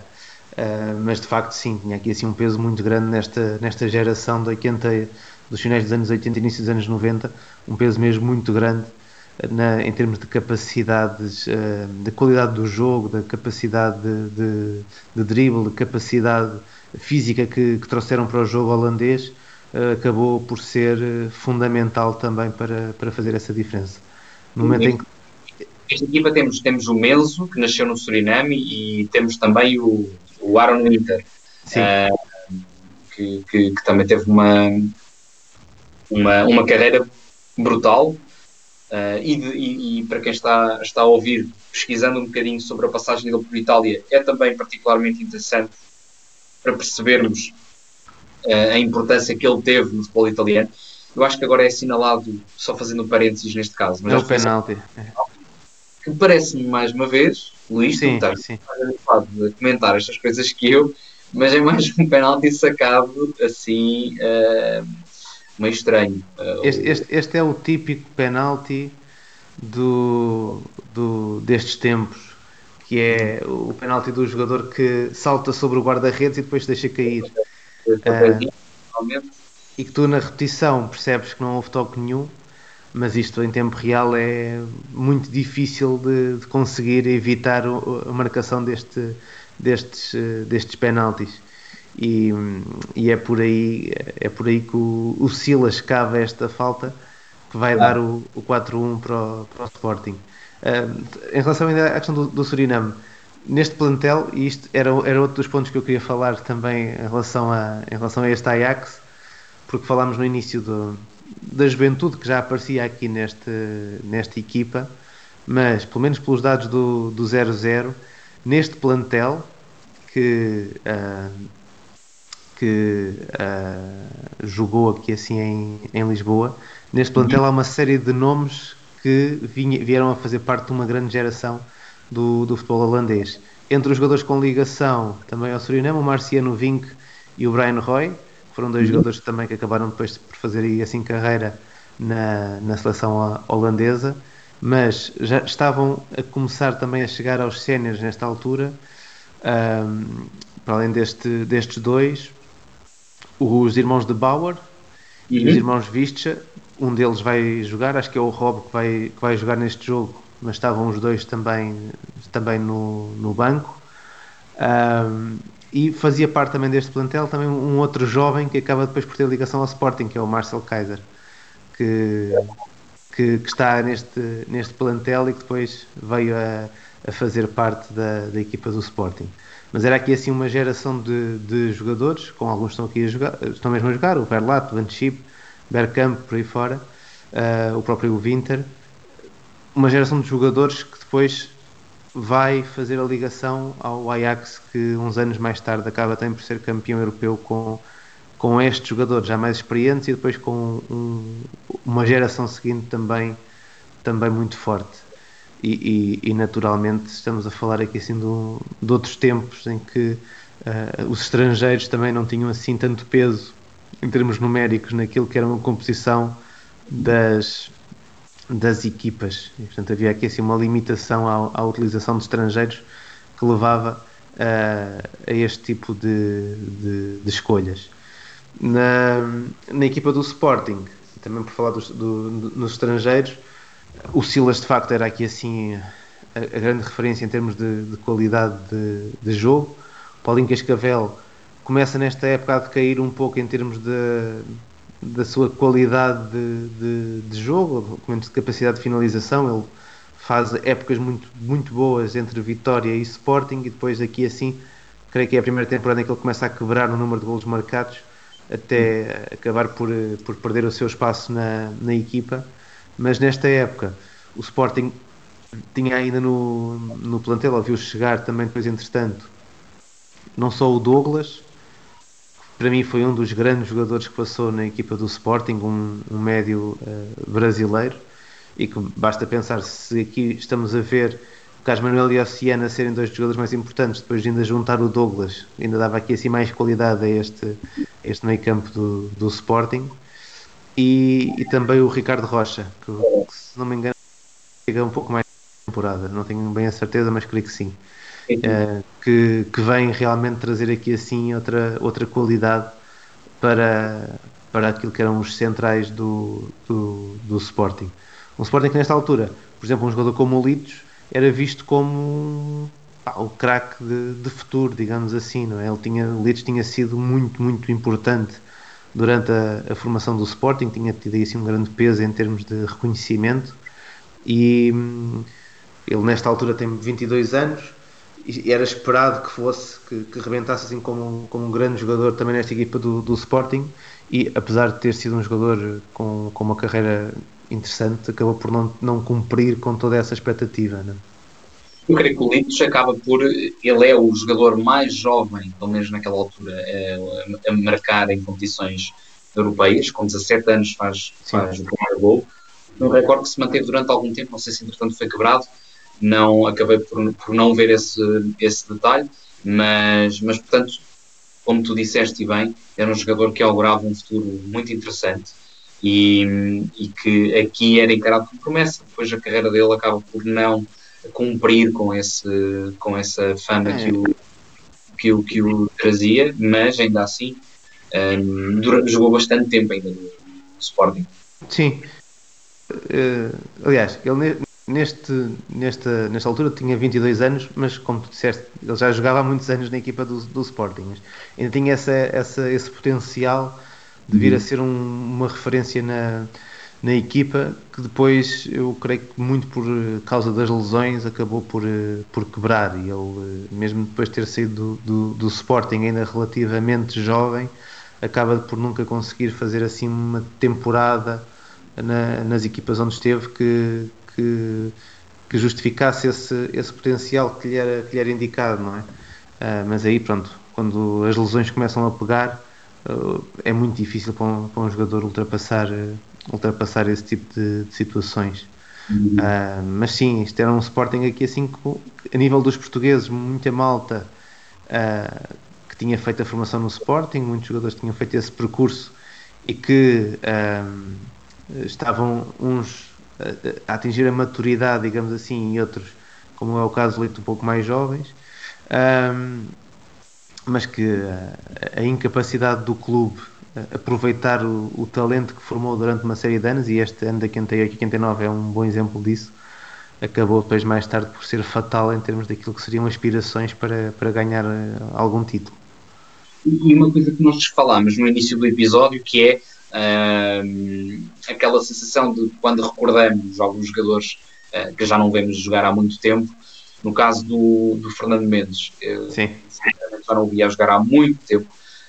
Uh, mas de facto sim, tinha aqui assim um peso muito grande nesta, nesta geração de 80, dos finais dos anos 80 e início dos anos 90, um peso mesmo muito grande na, em termos de capacidades, uh, de qualidade do jogo, da capacidade de, de, de dribble, de capacidade física que, que, trouxeram para o jogo holandês, acabou por ser fundamental também para, para fazer essa diferença. No momento em que esta equipa temos, temos o Menzo, que nasceu no Suriname, e temos também o, o Aaron Winter, uh, que, que, que, também teve uma, uma, uma carreira brutal. Uh, e, de, e, e, para quem está, está a ouvir, pesquisando um bocadinho sobre a passagem dele por Itália, é também particularmente interessante para percebermos a importância que ele teve no futebol italiano. Eu acho que agora é assinalado, só fazendo parênteses neste caso, mas é o penalti. Que parece-me mais uma vez Luís, sim, tu estás a comentar estas coisas que eu, mas é mais um penalti sacado assim uh, meio estranho. Uh, este, este, este, é o típico penalti do, do, destes tempos, que é o penalti do jogador que salta sobre o guarda-redes e depois deixa cair. Uh, e que tu na repetição percebes que não houve toque nenhum, mas isto em tempo real é muito difícil de, de conseguir evitar a marcação deste, destes, destes penaltis. E, e, é por aí é por aí que o, o Silas cava esta falta que vai dar o, o 4-1 para, o, para o Sporting. Uh, em relação ainda à questão do, do, Suriname, neste plantel, e isto era, era outro dos pontos que eu queria falar também em relação a, em relação a este Ajax, porque falámos no início do, da juventude que já aparecia aqui neste, nesta equipa, mas pelo menos pelos dados do, do 0-0, neste plantel que, uh, que uh, jogou aqui assim em, em Lisboa, neste plantel há uma série de nomes que vinha, vieram a fazer parte de uma grande geração do, do futebol holandês. Entre os jogadores com ligação também ao Suriname, o Marciano Vink e o Brian Roy, foram dois uhum. jogadores também que acabaram depois por fazer assim carreira na, na seleção holandesa, mas já estavam a começar também a chegar aos séniores nesta altura. Um, para além deste, destes dois, os irmãos de Bauer uhum. e os uhum. irmãos Vistcha, um deles vai jogar, acho que é o Rob que vai, que vai jogar neste jogo, mas estavam os dois também, também no, no banco. Um, e fazia parte também deste plantel também um outro jovem que acaba depois por ter ligação ao Sporting, que é o Marcel Kaiser, que, que, que está neste, neste plantel e que depois veio a, a fazer parte da, da equipa do Sporting. Mas era aqui assim uma geração de, de jogadores, com alguns estão aqui a jogar, estão mesmo a jogar, o Verlat, Van Schip, Bergkamp, por aí fora, uh, o próprio Winter, uma geração de jogadores que depois vai fazer a ligação ao Ajax que uns anos mais tarde acaba também por ser campeão europeu com, com estes jogadores já mais experientes e depois com um, uma geração seguinte também, também muito forte. E, e, e, naturalmente estamos a falar aqui assim de, de outros tempos em que uh, os estrangeiros também não tinham assim tanto peso em termos numéricos naquilo que era uma composição das, das equipas. E, portanto, havia aqui assim, uma limitação à, à utilização de estrangeiros que levava uh, a este tipo de, de, de escolhas. Na, na, equipa do Sporting, também por falar dos, do, nos estrangeiros, o Silas de facto era aqui assim a, a grande referência em termos de, de qualidade de, de, jogo. Paulinho Cascavel começa nesta época a decair um pouco em termos de, da sua qualidade de, de, de jogo, menos de capacidade de finalização. Ele faz épocas muito, muito boas entre Vitória e Sporting, e depois aqui assim, creio que é a primeira temporada em que ele começa a quebrar o número de golos marcados, até acabar por, por perder o seu espaço na, na equipa. Mas nesta época, o Sporting tinha ainda no, no plantel, ouviu chegar também depois, entretanto, não só o Douglas, para mim foi um dos grandes jogadores que passou na equipa do Sporting, um, um médio uh, brasileiro, e que basta pensar se aqui estamos a ver Carlos Manuel e Oceana serem dois jogadores mais importantes, depois de ainda juntar o Douglas, ainda dava aqui assim mais qualidade a este, a este meio campo do, do Sporting, e, e também o Ricardo Rocha, que, que se não me engano chega um pouco mais temporada, não tenho bem a certeza, mas creio que sim uh, que, que vem realmente trazer aqui assim outra, outra qualidade para, para aquilo que eram os centrais do, do, do Sporting. Um Sporting que nesta altura, por exemplo, um jogador como o Litos era visto como pá, o craque de, de, futuro, digamos assim, não é? Ele tinha, o Litos tinha sido muito, muito importante durante a, a, formação do Sporting, tinha tido assim um grande peso em termos de reconhecimento e hum, ele nesta altura tem 22 anos e era esperado que fosse, que, que rebentasse assim como um, como um grande jogador também nesta equipa do, do Sporting e apesar de ter sido um jogador com, com uma carreira interessante, acabou por não, não cumprir com toda essa expectativa. Não? Eu creio que o Litos acaba por. Ele é o jogador mais jovem, pelo menos naquela altura, a, a marcar em competições europeias. Com 17 anos faz, faz o primeiro gol. Um recorde que se manteve durante algum tempo, não sei se entretanto foi quebrado, não acabei por, por não ver esse, esse detalhe, mas, mas portanto, como tu disseste bem, era um jogador que augurava um futuro muito interessante e, e que aqui era encarado como promessa. Depois a carreira dele acaba por não cumprir com, esse, com essa fama é. que, o, que, o, que o trazia, mas ainda assim um, jogou bastante tempo ainda no Sporting. Sim, uh, aliás, ele neste, nesta, nesta altura tinha 22 anos, mas como tu disseste, ele já jogava há muitos anos na equipa do, do Sporting. Ainda tinha essa, essa, esse potencial de vir a uhum. ser um, uma referência na, na equipa que depois eu creio que muito por causa das lesões acabou por, por quebrar e ele mesmo depois de ter saído do, do, do Sporting ainda relativamente jovem acaba por nunca conseguir fazer assim uma temporada na, nas equipas onde esteve que, que, que, justificasse esse, esse potencial que lhe, era, que lhe era indicado, não é? Uh, mas aí pronto, quando as lesões começam a pegar uh, é muito difícil para um, para um jogador ultrapassar uh, ultrapassar esse tipo de, de situações. Uhum. Uh, mas sim, isto era um Sporting aqui assim a nível dos portugueses, muita malta que tinha feito a formação no Sporting, muitos jogadores tinham feito esse percurso e que estavam uns a, a, atingir a maturidade, digamos assim, e outros, como é o caso, leito um pouco mais jovens. mas que a incapacidade do clube aproveitar o, o, talento que formou durante uma série de anos e este ano da 88 e 89 é um bom exemplo disso acabou depois mais tarde por ser fatal em termos daquilo que seriam aspirações para, para ganhar eh, algum título. E uma coisa que nós falámos no início do episódio que é uh, aquela sensação de quando recordamos alguns jogadores uh, que já não vemos jogar há muito tempo, no caso do, do Fernando Mendes, uh, Sim. já não o via jogar há muito tempo,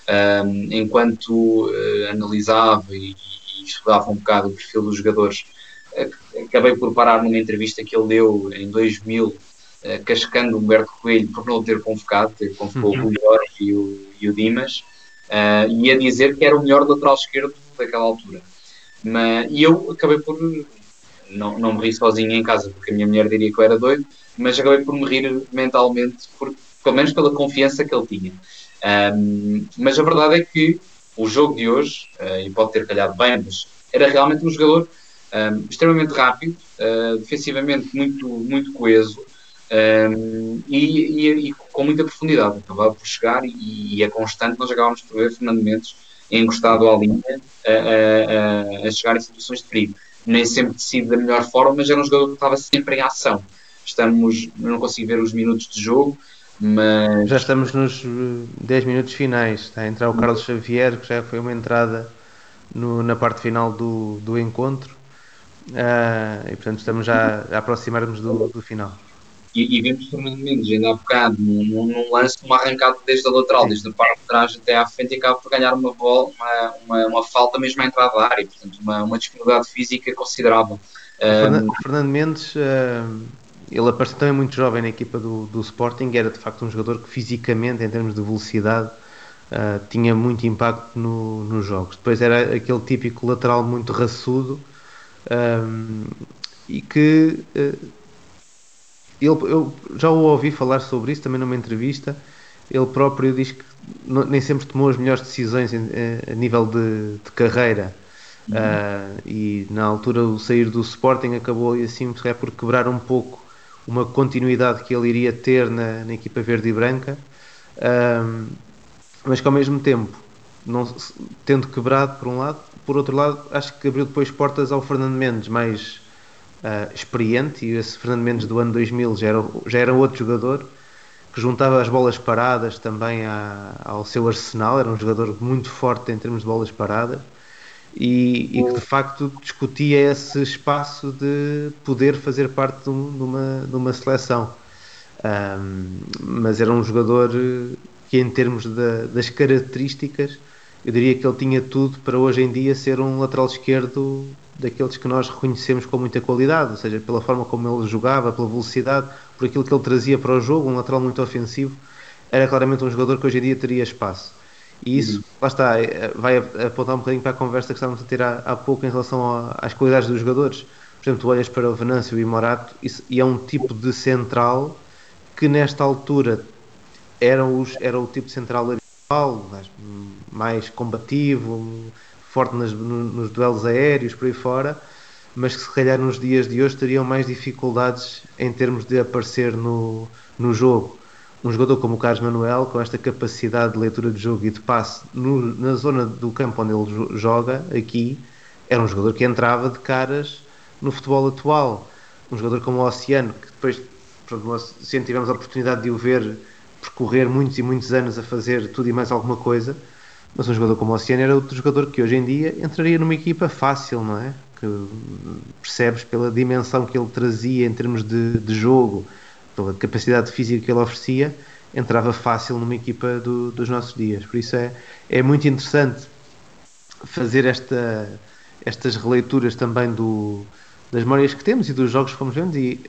um, enquanto uh, analisava e, e, estudava um bocado o perfil dos jogadores, uh, acabei por parar numa entrevista que ele deu em 2000, uh, eh, cascando Humberto Coelho por não ter convocado, ter convocou uhum. o Jorge e o, e o Dimas, e a dizer que era o melhor lateral esquerdo daquela altura. Mas, e eu acabei por. Não, não me ri sozinho em casa, porque a minha mulher diria que eu era doido, mas acabei por me rir mentalmente, por, pelo menos pela confiança que ele tinha. Um, mas a verdade é que o jogo de hoje, uh, e pode ter calhado bem, mas era realmente um jogador um, extremamente rápido, uh, defensivamente muito, muito coeso um, e, e, e, com muita profundidade. Acabava por chegar e, e é constante. Nós acabámos por ver Fernando Mendes encostado à linha a, a, a, chegar em situações de perigo. Nem sempre decide da melhor forma, mas era um jogador que estava sempre em ação. Estamos, não consigo ver os minutos de jogo, mas... Já estamos nos 10 minutos finais. Está a entrar o Carlos Xavier, que já foi uma entrada no, na parte final do, do encontro. Uh, e portanto estamos já a aproximar-nos do, do final. E, e vimos Fernando Mendes ainda há bocado num, num lance, uma arrancada desde a lateral, desde a parte de trás até à frente, e acaba por ganhar uma bola, uma, uma, uma falta mesmo à entrada da área, portanto, uma, uma disponibilidade física considerável. Fernando, um, Fernando Mendes. Ele apareceu também muito jovem na equipa do, do Sporting, era de facto um jogador que fisicamente, em termos de velocidade, uh, tinha muito impacto no, nos jogos. Depois era aquele típico lateral muito raçudo um, e que uh, ele, eu já o ouvi falar sobre isso também numa entrevista. Ele próprio diz que nem sempre tomou as melhores decisões em, a nível de, de carreira. Uhum. Uh, e na altura o sair do Sporting acabou assim por quebrar um pouco uma continuidade que ele iria ter na, na equipa verde e branca, um, mas que ao mesmo tempo, não, tendo quebrado por um lado, por outro lado, acho que abriu depois portas ao Fernando Mendes, mais uh, experiente, e esse Fernando Mendes do ano 2000 já era, já era outro jogador, que juntava as bolas paradas também ao seu arsenal, era um jogador muito forte em termos de bolas paradas, e, e, que de facto discutia esse espaço de poder fazer parte de, uma, de uma seleção. Um, mas era um jogador que, em termos da, das características, eu diria que ele tinha tudo para hoje em dia ser um lateral esquerdo daqueles que nós reconhecemos com muita qualidade, ou seja, pela forma como ele jogava, pela velocidade, por aquilo que ele trazia para o jogo, um lateral muito ofensivo, era claramente um jogador que hoje em dia teria espaço. E isso, uhum. lá está, é, vai apontar um bocadinho para a conversa que estávamos a ter há, há pouco em relação a, às qualidades dos jogadores. Por exemplo, tu olhas para o Venâncio e o Morato isso, e é um tipo de central que nesta altura era, os, era o tipo de central habitual, mais, mais combativo, forte nas, nos duelos aéreos, por aí fora, mas que se calhar nos dias de hoje teriam mais dificuldades em termos de aparecer no, no jogo. Um jogador como o Carlos Manuel, com esta capacidade de leitura de jogo e de passe no, na zona do campo onde ele joga, aqui, era um jogador que entrava de caras no futebol atual, um jogador como o Oceano, que depois, se tivemos a oportunidade de o ver percorrer muitos e muitos anos a fazer tudo e mais alguma coisa, mas um jogador como o Oceano era outro jogador que hoje em dia entraria numa equipa fácil, não é? Que percebes pela dimensão que ele trazia em termos de, de jogo, pela capacidade física que ele oferecia, entrava fácil numa equipa do, dos nossos dias. Por isso é, é muito interessante fazer esta, estas releituras também do, das memórias que temos e dos jogos que fomos vendo e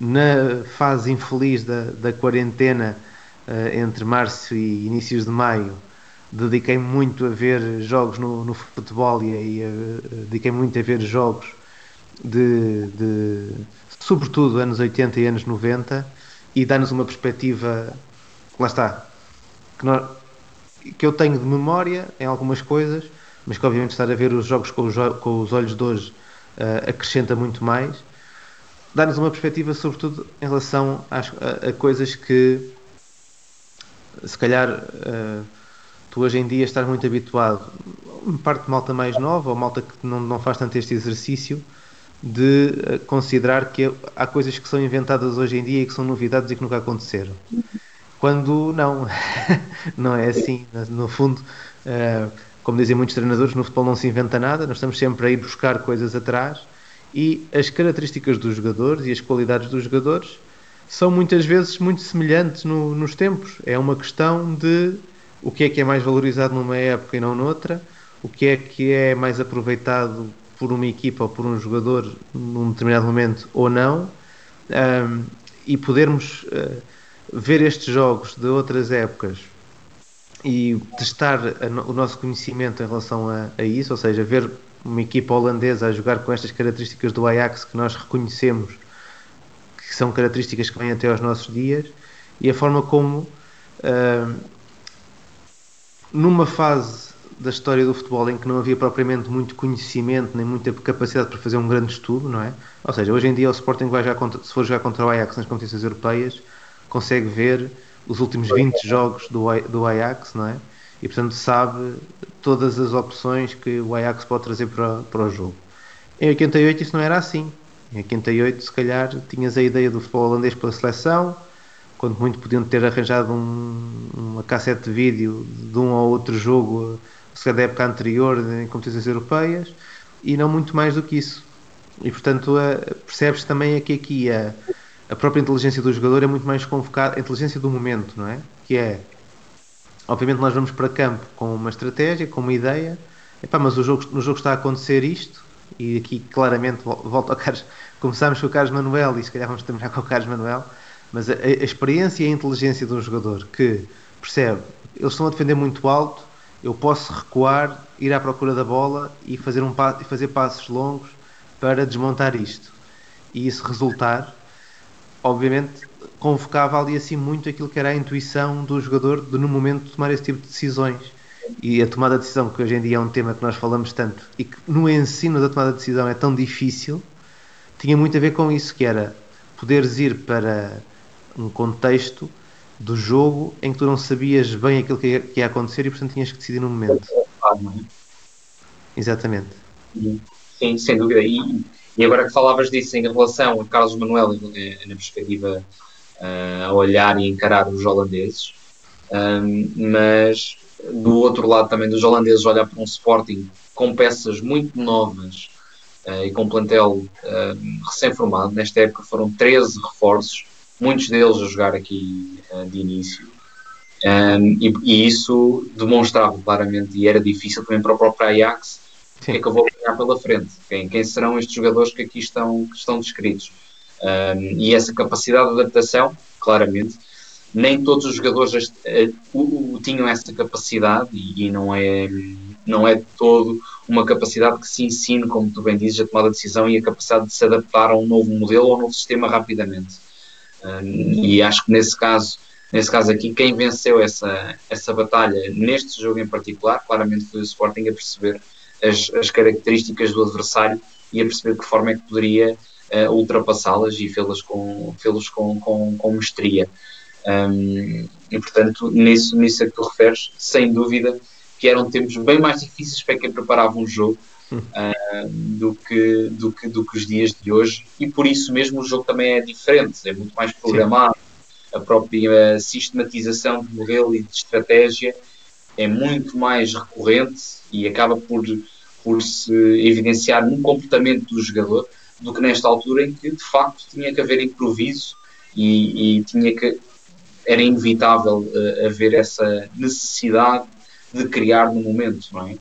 na fase infeliz da, da quarentena uh, entre março e inícios de maio dediquei muito a ver jogos no, no futebol e, uh, dediquei muito a ver jogos de, de sobretudo anos 80 e anos 90 e dá-nos uma perspectiva lá está que, nós, que eu tenho de memória em algumas coisas mas que obviamente estar a ver os jogos com os, com os olhos de hoje uh, acrescenta muito mais. Dá-nos uma perspectiva, sobretudo em relação às, a, a, coisas que se calhar uh, tu hoje em dia estás muito habituado, parte de malta mais nova ou malta que não, não faz tanto este exercício de uh, considerar que há coisas que são inventadas hoje em dia e que são novidades e que nunca aconteceram. Quando não, não é assim. No fundo, uh, como dizem muitos treinadores, no futebol não se inventa nada, nós estamos sempre a ir buscar coisas atrás e as características dos jogadores e as qualidades dos jogadores são muitas vezes muito semelhantes no, nos tempos. É uma questão de o que é que é mais valorizado numa época e não noutra, o que é que é mais aproveitado por uma equipa ou por um jogador num determinado momento ou não, um, e podermos uh, ver estes jogos de outras épocas e testar a, o nosso conhecimento em relação a, a isso, ou seja, ver uma equipa holandesa a jogar com estas características do Ajax que nós reconhecemos que são características que vêm até aos nossos dias e a forma como uh, numa fase da história do futebol em que não havia propriamente muito conhecimento nem muita capacidade para fazer um grande estudo, não é? Ou seja, hoje em dia o Sporting vai já contra, se for jogar contra o Ajax nas competições europeias consegue ver os últimos 20 jogos do, do Ajax, não é? e portanto sabe todas as opções que o Ajax pode trazer para, para o jogo. Em 88 isso não era assim. Em 88 se calhar tinhas a ideia do futebol holandês pela seleção, quando muito podiam ter arranjado um, uma cassete de vídeo de um ou outro jogo, se da época anterior em competições europeias, e não muito mais do que isso. E portanto percebes também é que aqui a, a própria inteligência do jogador é muito mais convocada, a inteligência do momento, não é? Que é Obviamente nós vamos para campo com uma estratégia, com uma ideia, Epá, mas o jogo, no jogo está a acontecer isto, e aqui claramente volto ao Carlos, começamos com o Carlos Manuel e se calhar vamos terminar com o Carlos Manuel, mas a, a experiência e a inteligência de um jogador que percebe, eles estão a defender muito alto, eu posso recuar, ir à procura da bola e fazer, um, fazer passos longos para desmontar isto. E isso resultar, obviamente, convocava ali assim muito aquilo que era a intuição do jogador de no momento tomar esse tipo de decisões. E a tomada de decisão, que hoje em dia é um tema que nós falamos tanto e que no ensino da tomada de decisão é tão difícil, tinha muito a ver com isso, que era poderes ir para um contexto do jogo em que tu não sabias bem aquilo que ia, que ia acontecer e portanto tinhas que decidir no momento. Exatamente. Sim, sem dúvida. E, e agora que falavas disso em relação a Carlos Manuel na perspectiva uh, a olhar e encarar os holandeses, um, mas do outro lado também dos holandeses olhar para um Sporting com peças muito novas uh, e com plantel uh, recém-formado. Nesta época foram 13 reforços, muitos deles a jogar aqui uh, de início. Um, e, e, isso demonstrava claramente, e era difícil também para o próprio Ajax, o que é que eu vou ganhar pela frente, quem, quem serão estes jogadores que aqui estão, que estão descritos. Um, e essa capacidade de adaptação, claramente, nem todos os jogadores uh, tinham essa capacidade e, e, não é não é todo uma capacidade que se ensine, como tu bem dizes, a tomar a decisão e a capacidade de se adaptar a um novo modelo ou a um novo sistema rapidamente. E acho que nesse caso, nesse caso aqui, quem venceu essa, essa batalha neste jogo em particular, claramente foi o Sporting a perceber as, as características do adversário e a perceber de que forma é que poderia uh, ultrapassá-las e fê-las com, fê com, com, com mestria. Um, e portanto, nisso, nisso a que tu referes, sem dúvida que eram tempos bem mais difíceis para quem preparava um jogo. Uh, do, que, do, que, do que os dias de hoje, e por isso mesmo o jogo também é diferente, é muito mais programado. Sim. A própria sistematização de modelo e de estratégia é muito mais recorrente e acaba por, por se evidenciar num comportamento do jogador do que nesta altura em que de facto tinha que haver improviso e, e tinha que era inevitável uh, haver essa necessidade de criar no momento, não é?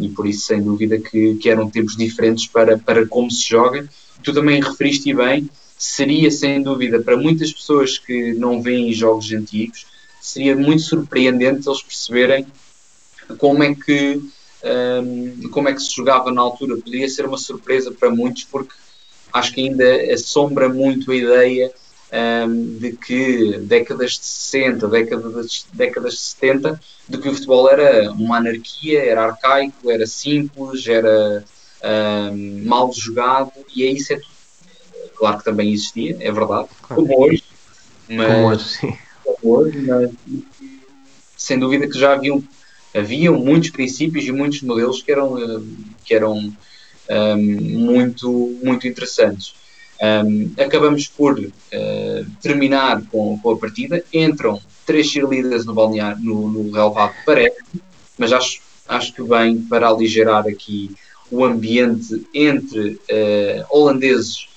E por isso, sem dúvida, que, que, eram tempos diferentes para, para como se joga. Tu também referiste bem, seria sem dúvida para muitas pessoas que não veem jogos antigos, seria muito surpreendente eles perceberem como é que um, como é que se jogava na altura. Podia ser uma surpresa para muitos, porque acho que ainda assombra muito a ideia um, de que décadas de 60, décadas, décadas de 70, de que o futebol era uma anarquia, era arcaico, era simples, era um, mal jogado, e é isso é tudo. Claro que também existia, é verdade, como hoje, mas, como hoje, sim. Como hoje, mas sem dúvida que já haviam, haviam muitos princípios e muitos modelos que eram, que eram um, muito, muito interessantes. Um, acabamos por uh, terminar com, com, a partida. Entram três cheerleaders no balneário, no, no relevado, parece, mas acho, acho que bem para aligerar aqui o ambiente entre uh, holandeses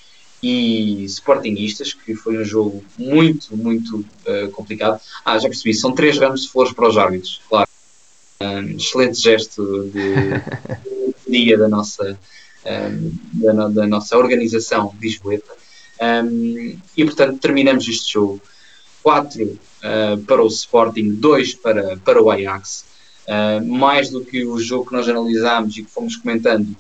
e sportinguistas, que foi um jogo muito, muito uh, complicado. Ah, já percebi, são três ramos de flores para os árbitros, claro. Um, excelente gesto de dia da nossa, um, da, da, nossa organização lisboeta. Um, e, portanto, terminamos este jogo 4 uh, ah, para o Sporting, 2 para, para o Ajax. Uh, mais do que o jogo que nós analisámos e que fomos comentando,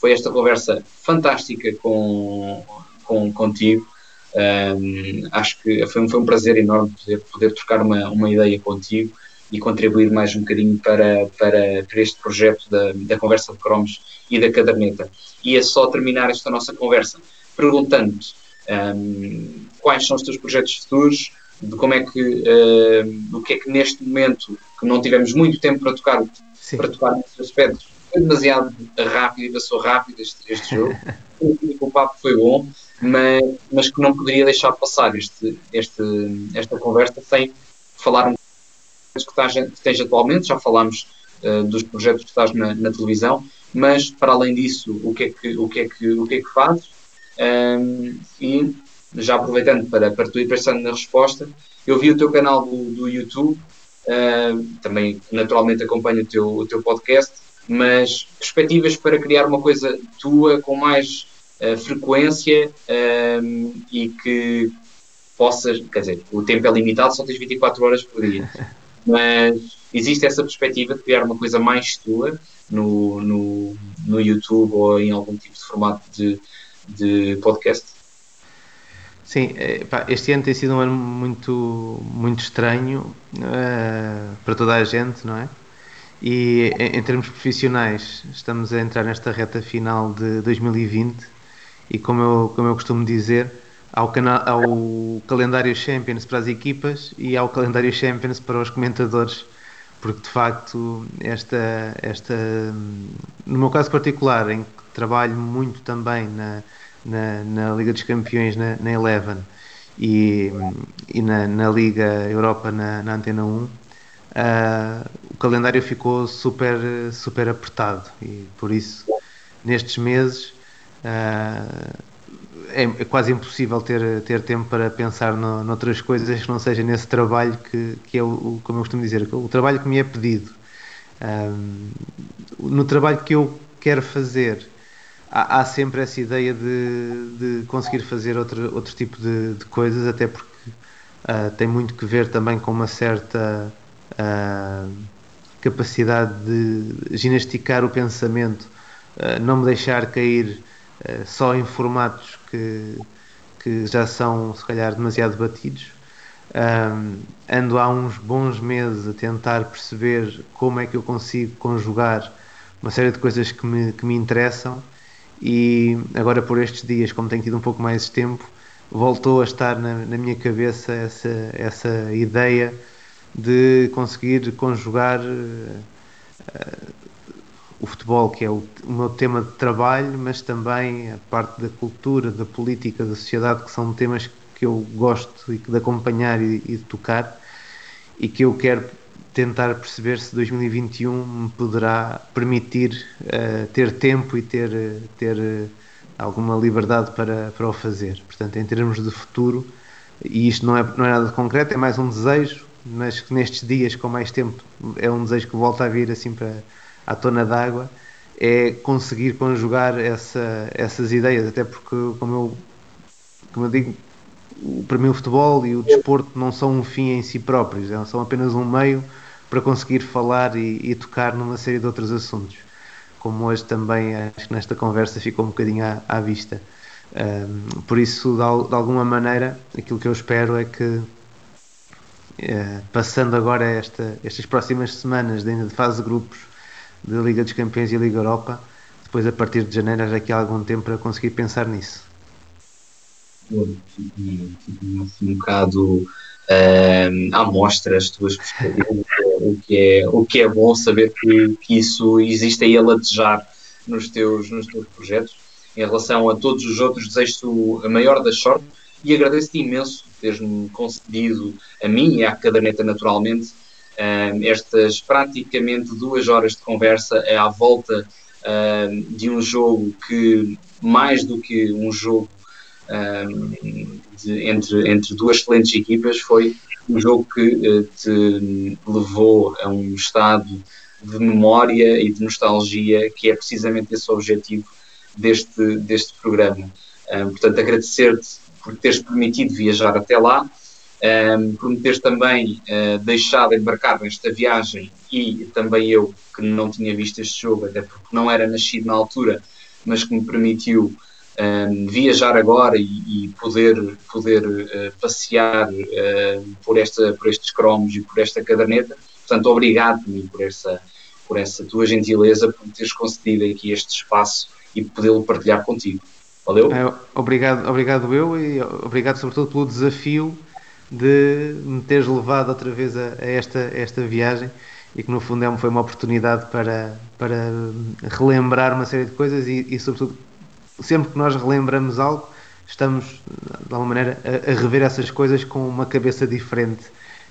foi esta conversa fantástica com, com, contigo. Um, acho que foi um, foi um prazer enorme poder, poder trocar uma, uma ideia contigo e contribuir mais um bocadinho para, para, para este projeto da, da conversa de cromos e da caderneta. E é só terminar esta nossa conversa perguntando-te um, quais são os teus projetos futuros, de como é que, uh, o que é que neste momento, que não tivemos muito tempo para tocar, Sim. para tocar nesses aspectos, foi demasiado rápido e passou rápido este, este jogo. o papo foi bom, mas, mas que não poderia deixar passar este, este, esta conversa sem falar um que, estás, que tens atualmente, já falámos uh, dos projetos que estás na, na, televisão, mas para além disso, o que é que, o que, é que, o que, é que fazes? Um, e já aproveitando para, para tu ir pensando na resposta, eu vi o teu canal do, do YouTube, uh, também naturalmente acompanho o teu, o teu podcast, mas perspectivas para criar uma coisa tua com mais uh, frequência e que possas, quer dizer, o tempo é limitado, só tens 24 horas por dia, mas existe essa perspectiva de criar uma coisa mais tua no, no, no YouTube ou em algum tipo de formato de, de podcast? Sim, pá, este ano tem sido um ano muito, muito estranho uh, para toda a gente, não é? E em, em, termos profissionais, estamos a entrar nesta reta final de 2020 e, como eu, como eu costumo dizer, ao, ao calendário Champions para as equipas e ao calendário Champions para os comentadores, porque de facto, esta, esta, no meu caso particular, em que trabalho muito também na, na, na Liga dos Campeões, na, na Eleven e, e na, na Liga Europa na, na Antena 1, uh, ah, o calendário ficou super, super apertado e por isso, nestes meses. Uh, é, é, quase impossível ter, ter tempo para pensar no, noutras coisas que não seja nesse trabalho que, que é, o, como eu costumo dizer, o trabalho que me é pedido. Um, no trabalho que eu quero fazer, há, há sempre essa ideia de, de, conseguir fazer outro, outro tipo de, de coisas, até porque uh, tem muito que ver também com uma certa uh, capacidade de ginasticar o pensamento, uh, não me deixar cair só em formatos que, que já são, se calhar, demasiado batidos. Um, ando há uns bons meses a tentar perceber como é que eu consigo conjugar uma série de coisas que me, que me interessam e agora por estes dias, como tenho tido um pouco mais de tempo, voltou a estar na, na minha cabeça essa, essa ideia de conseguir conjugar uh, o futebol, que é o, o, meu tema de trabalho, mas também a parte da cultura, da política, da sociedade, que são temas que eu gosto de acompanhar e, e de tocar e que eu quero tentar perceber se 2021 me poderá permitir uh, ter tempo e ter, ter uh, alguma liberdade para, para o fazer. Portanto, em termos de futuro, e isto não é, não é nada concreto, é mais um desejo, mas que nestes dias com mais tempo é um desejo que volta a vir assim para à tona d'água, é conseguir conjugar essa, essas ideias, até porque, como eu, como eu digo, para mim o futebol e o desporto não são um fim em si próprios, é, são apenas um meio para conseguir falar e, e tocar numa série de outros assuntos. Como hoje também acho que nesta conversa ficou um bocadinho à, à vista. Um, por isso, de, de, alguma maneira, aquilo que eu espero é que, uh, passando agora esta, estas próximas semanas de, de fase de grupos da Liga dos Campeões e Liga Europa, depois a partir de janeiro haja aqui algum tempo para conseguir pensar nisso. Um bocado uh, à mostra as tuas o que é, o que é bom saber que, que isso existe aí a latejar nos teus, nos teus projetos. Em relação a todos os outros, desejo-te a maior das sorte e agradeço-te imenso teres-me concedido a mim e à caderneta naturalmente um, estas praticamente duas horas de conversa é à volta um, de um jogo que mais do que um jogo de, entre, entre duas excelentes equipas, foi um jogo que uh, te levou a um estado de memória e de nostalgia, que é precisamente esse o objetivo deste, deste programa. Um, portanto, agradecer-te por teres permitido viajar até lá, um, por me teres também uh, deixado embarcar nesta viagem e também eu, que não tinha visto este jogo, até porque não era nascido na altura, mas que me permitiu um, viajar agora e, e poder, poder uh, passear uh, por, esta, por estes cromos e por esta caderneta. Portanto, obrigado por essa, por essa tua gentileza, por teres concedido aqui este espaço e podê-lo partilhar contigo. Valeu? É, obrigado, obrigado eu e obrigado sobretudo pelo desafio de me teres levado outra vez a, a esta, esta viagem e que no fundo é, foi uma oportunidade para, para relembrar uma série de coisas e, e sobretudo sempre que nós relembramos algo, estamos, de alguma maneira, a, a, rever essas coisas com uma cabeça diferente.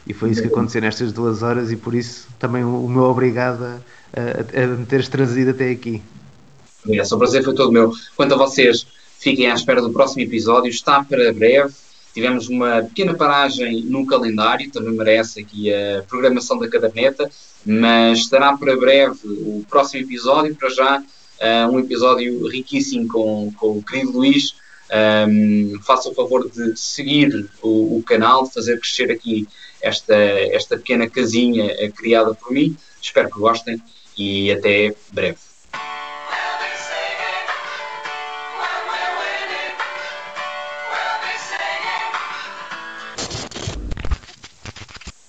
E foi isso que aconteceu nestas duas horas, e por isso também o, o meu obrigado a, a, a me teres trazido até aqui. É, o prazer foi todo meu. Quanto a vocês, fiquem à espera do próximo episódio, está para breve. Tivemos uma pequena paragem no calendário, também merece aqui a programação da caderneta, mas estará para breve o próximo episódio. Para já, uh, um episódio riquíssimo com, com o querido Luís. Um, faça o favor de seguir o, o, canal, de fazer crescer aqui esta, esta pequena casinha criada por mim. Espero que gostem e até breve.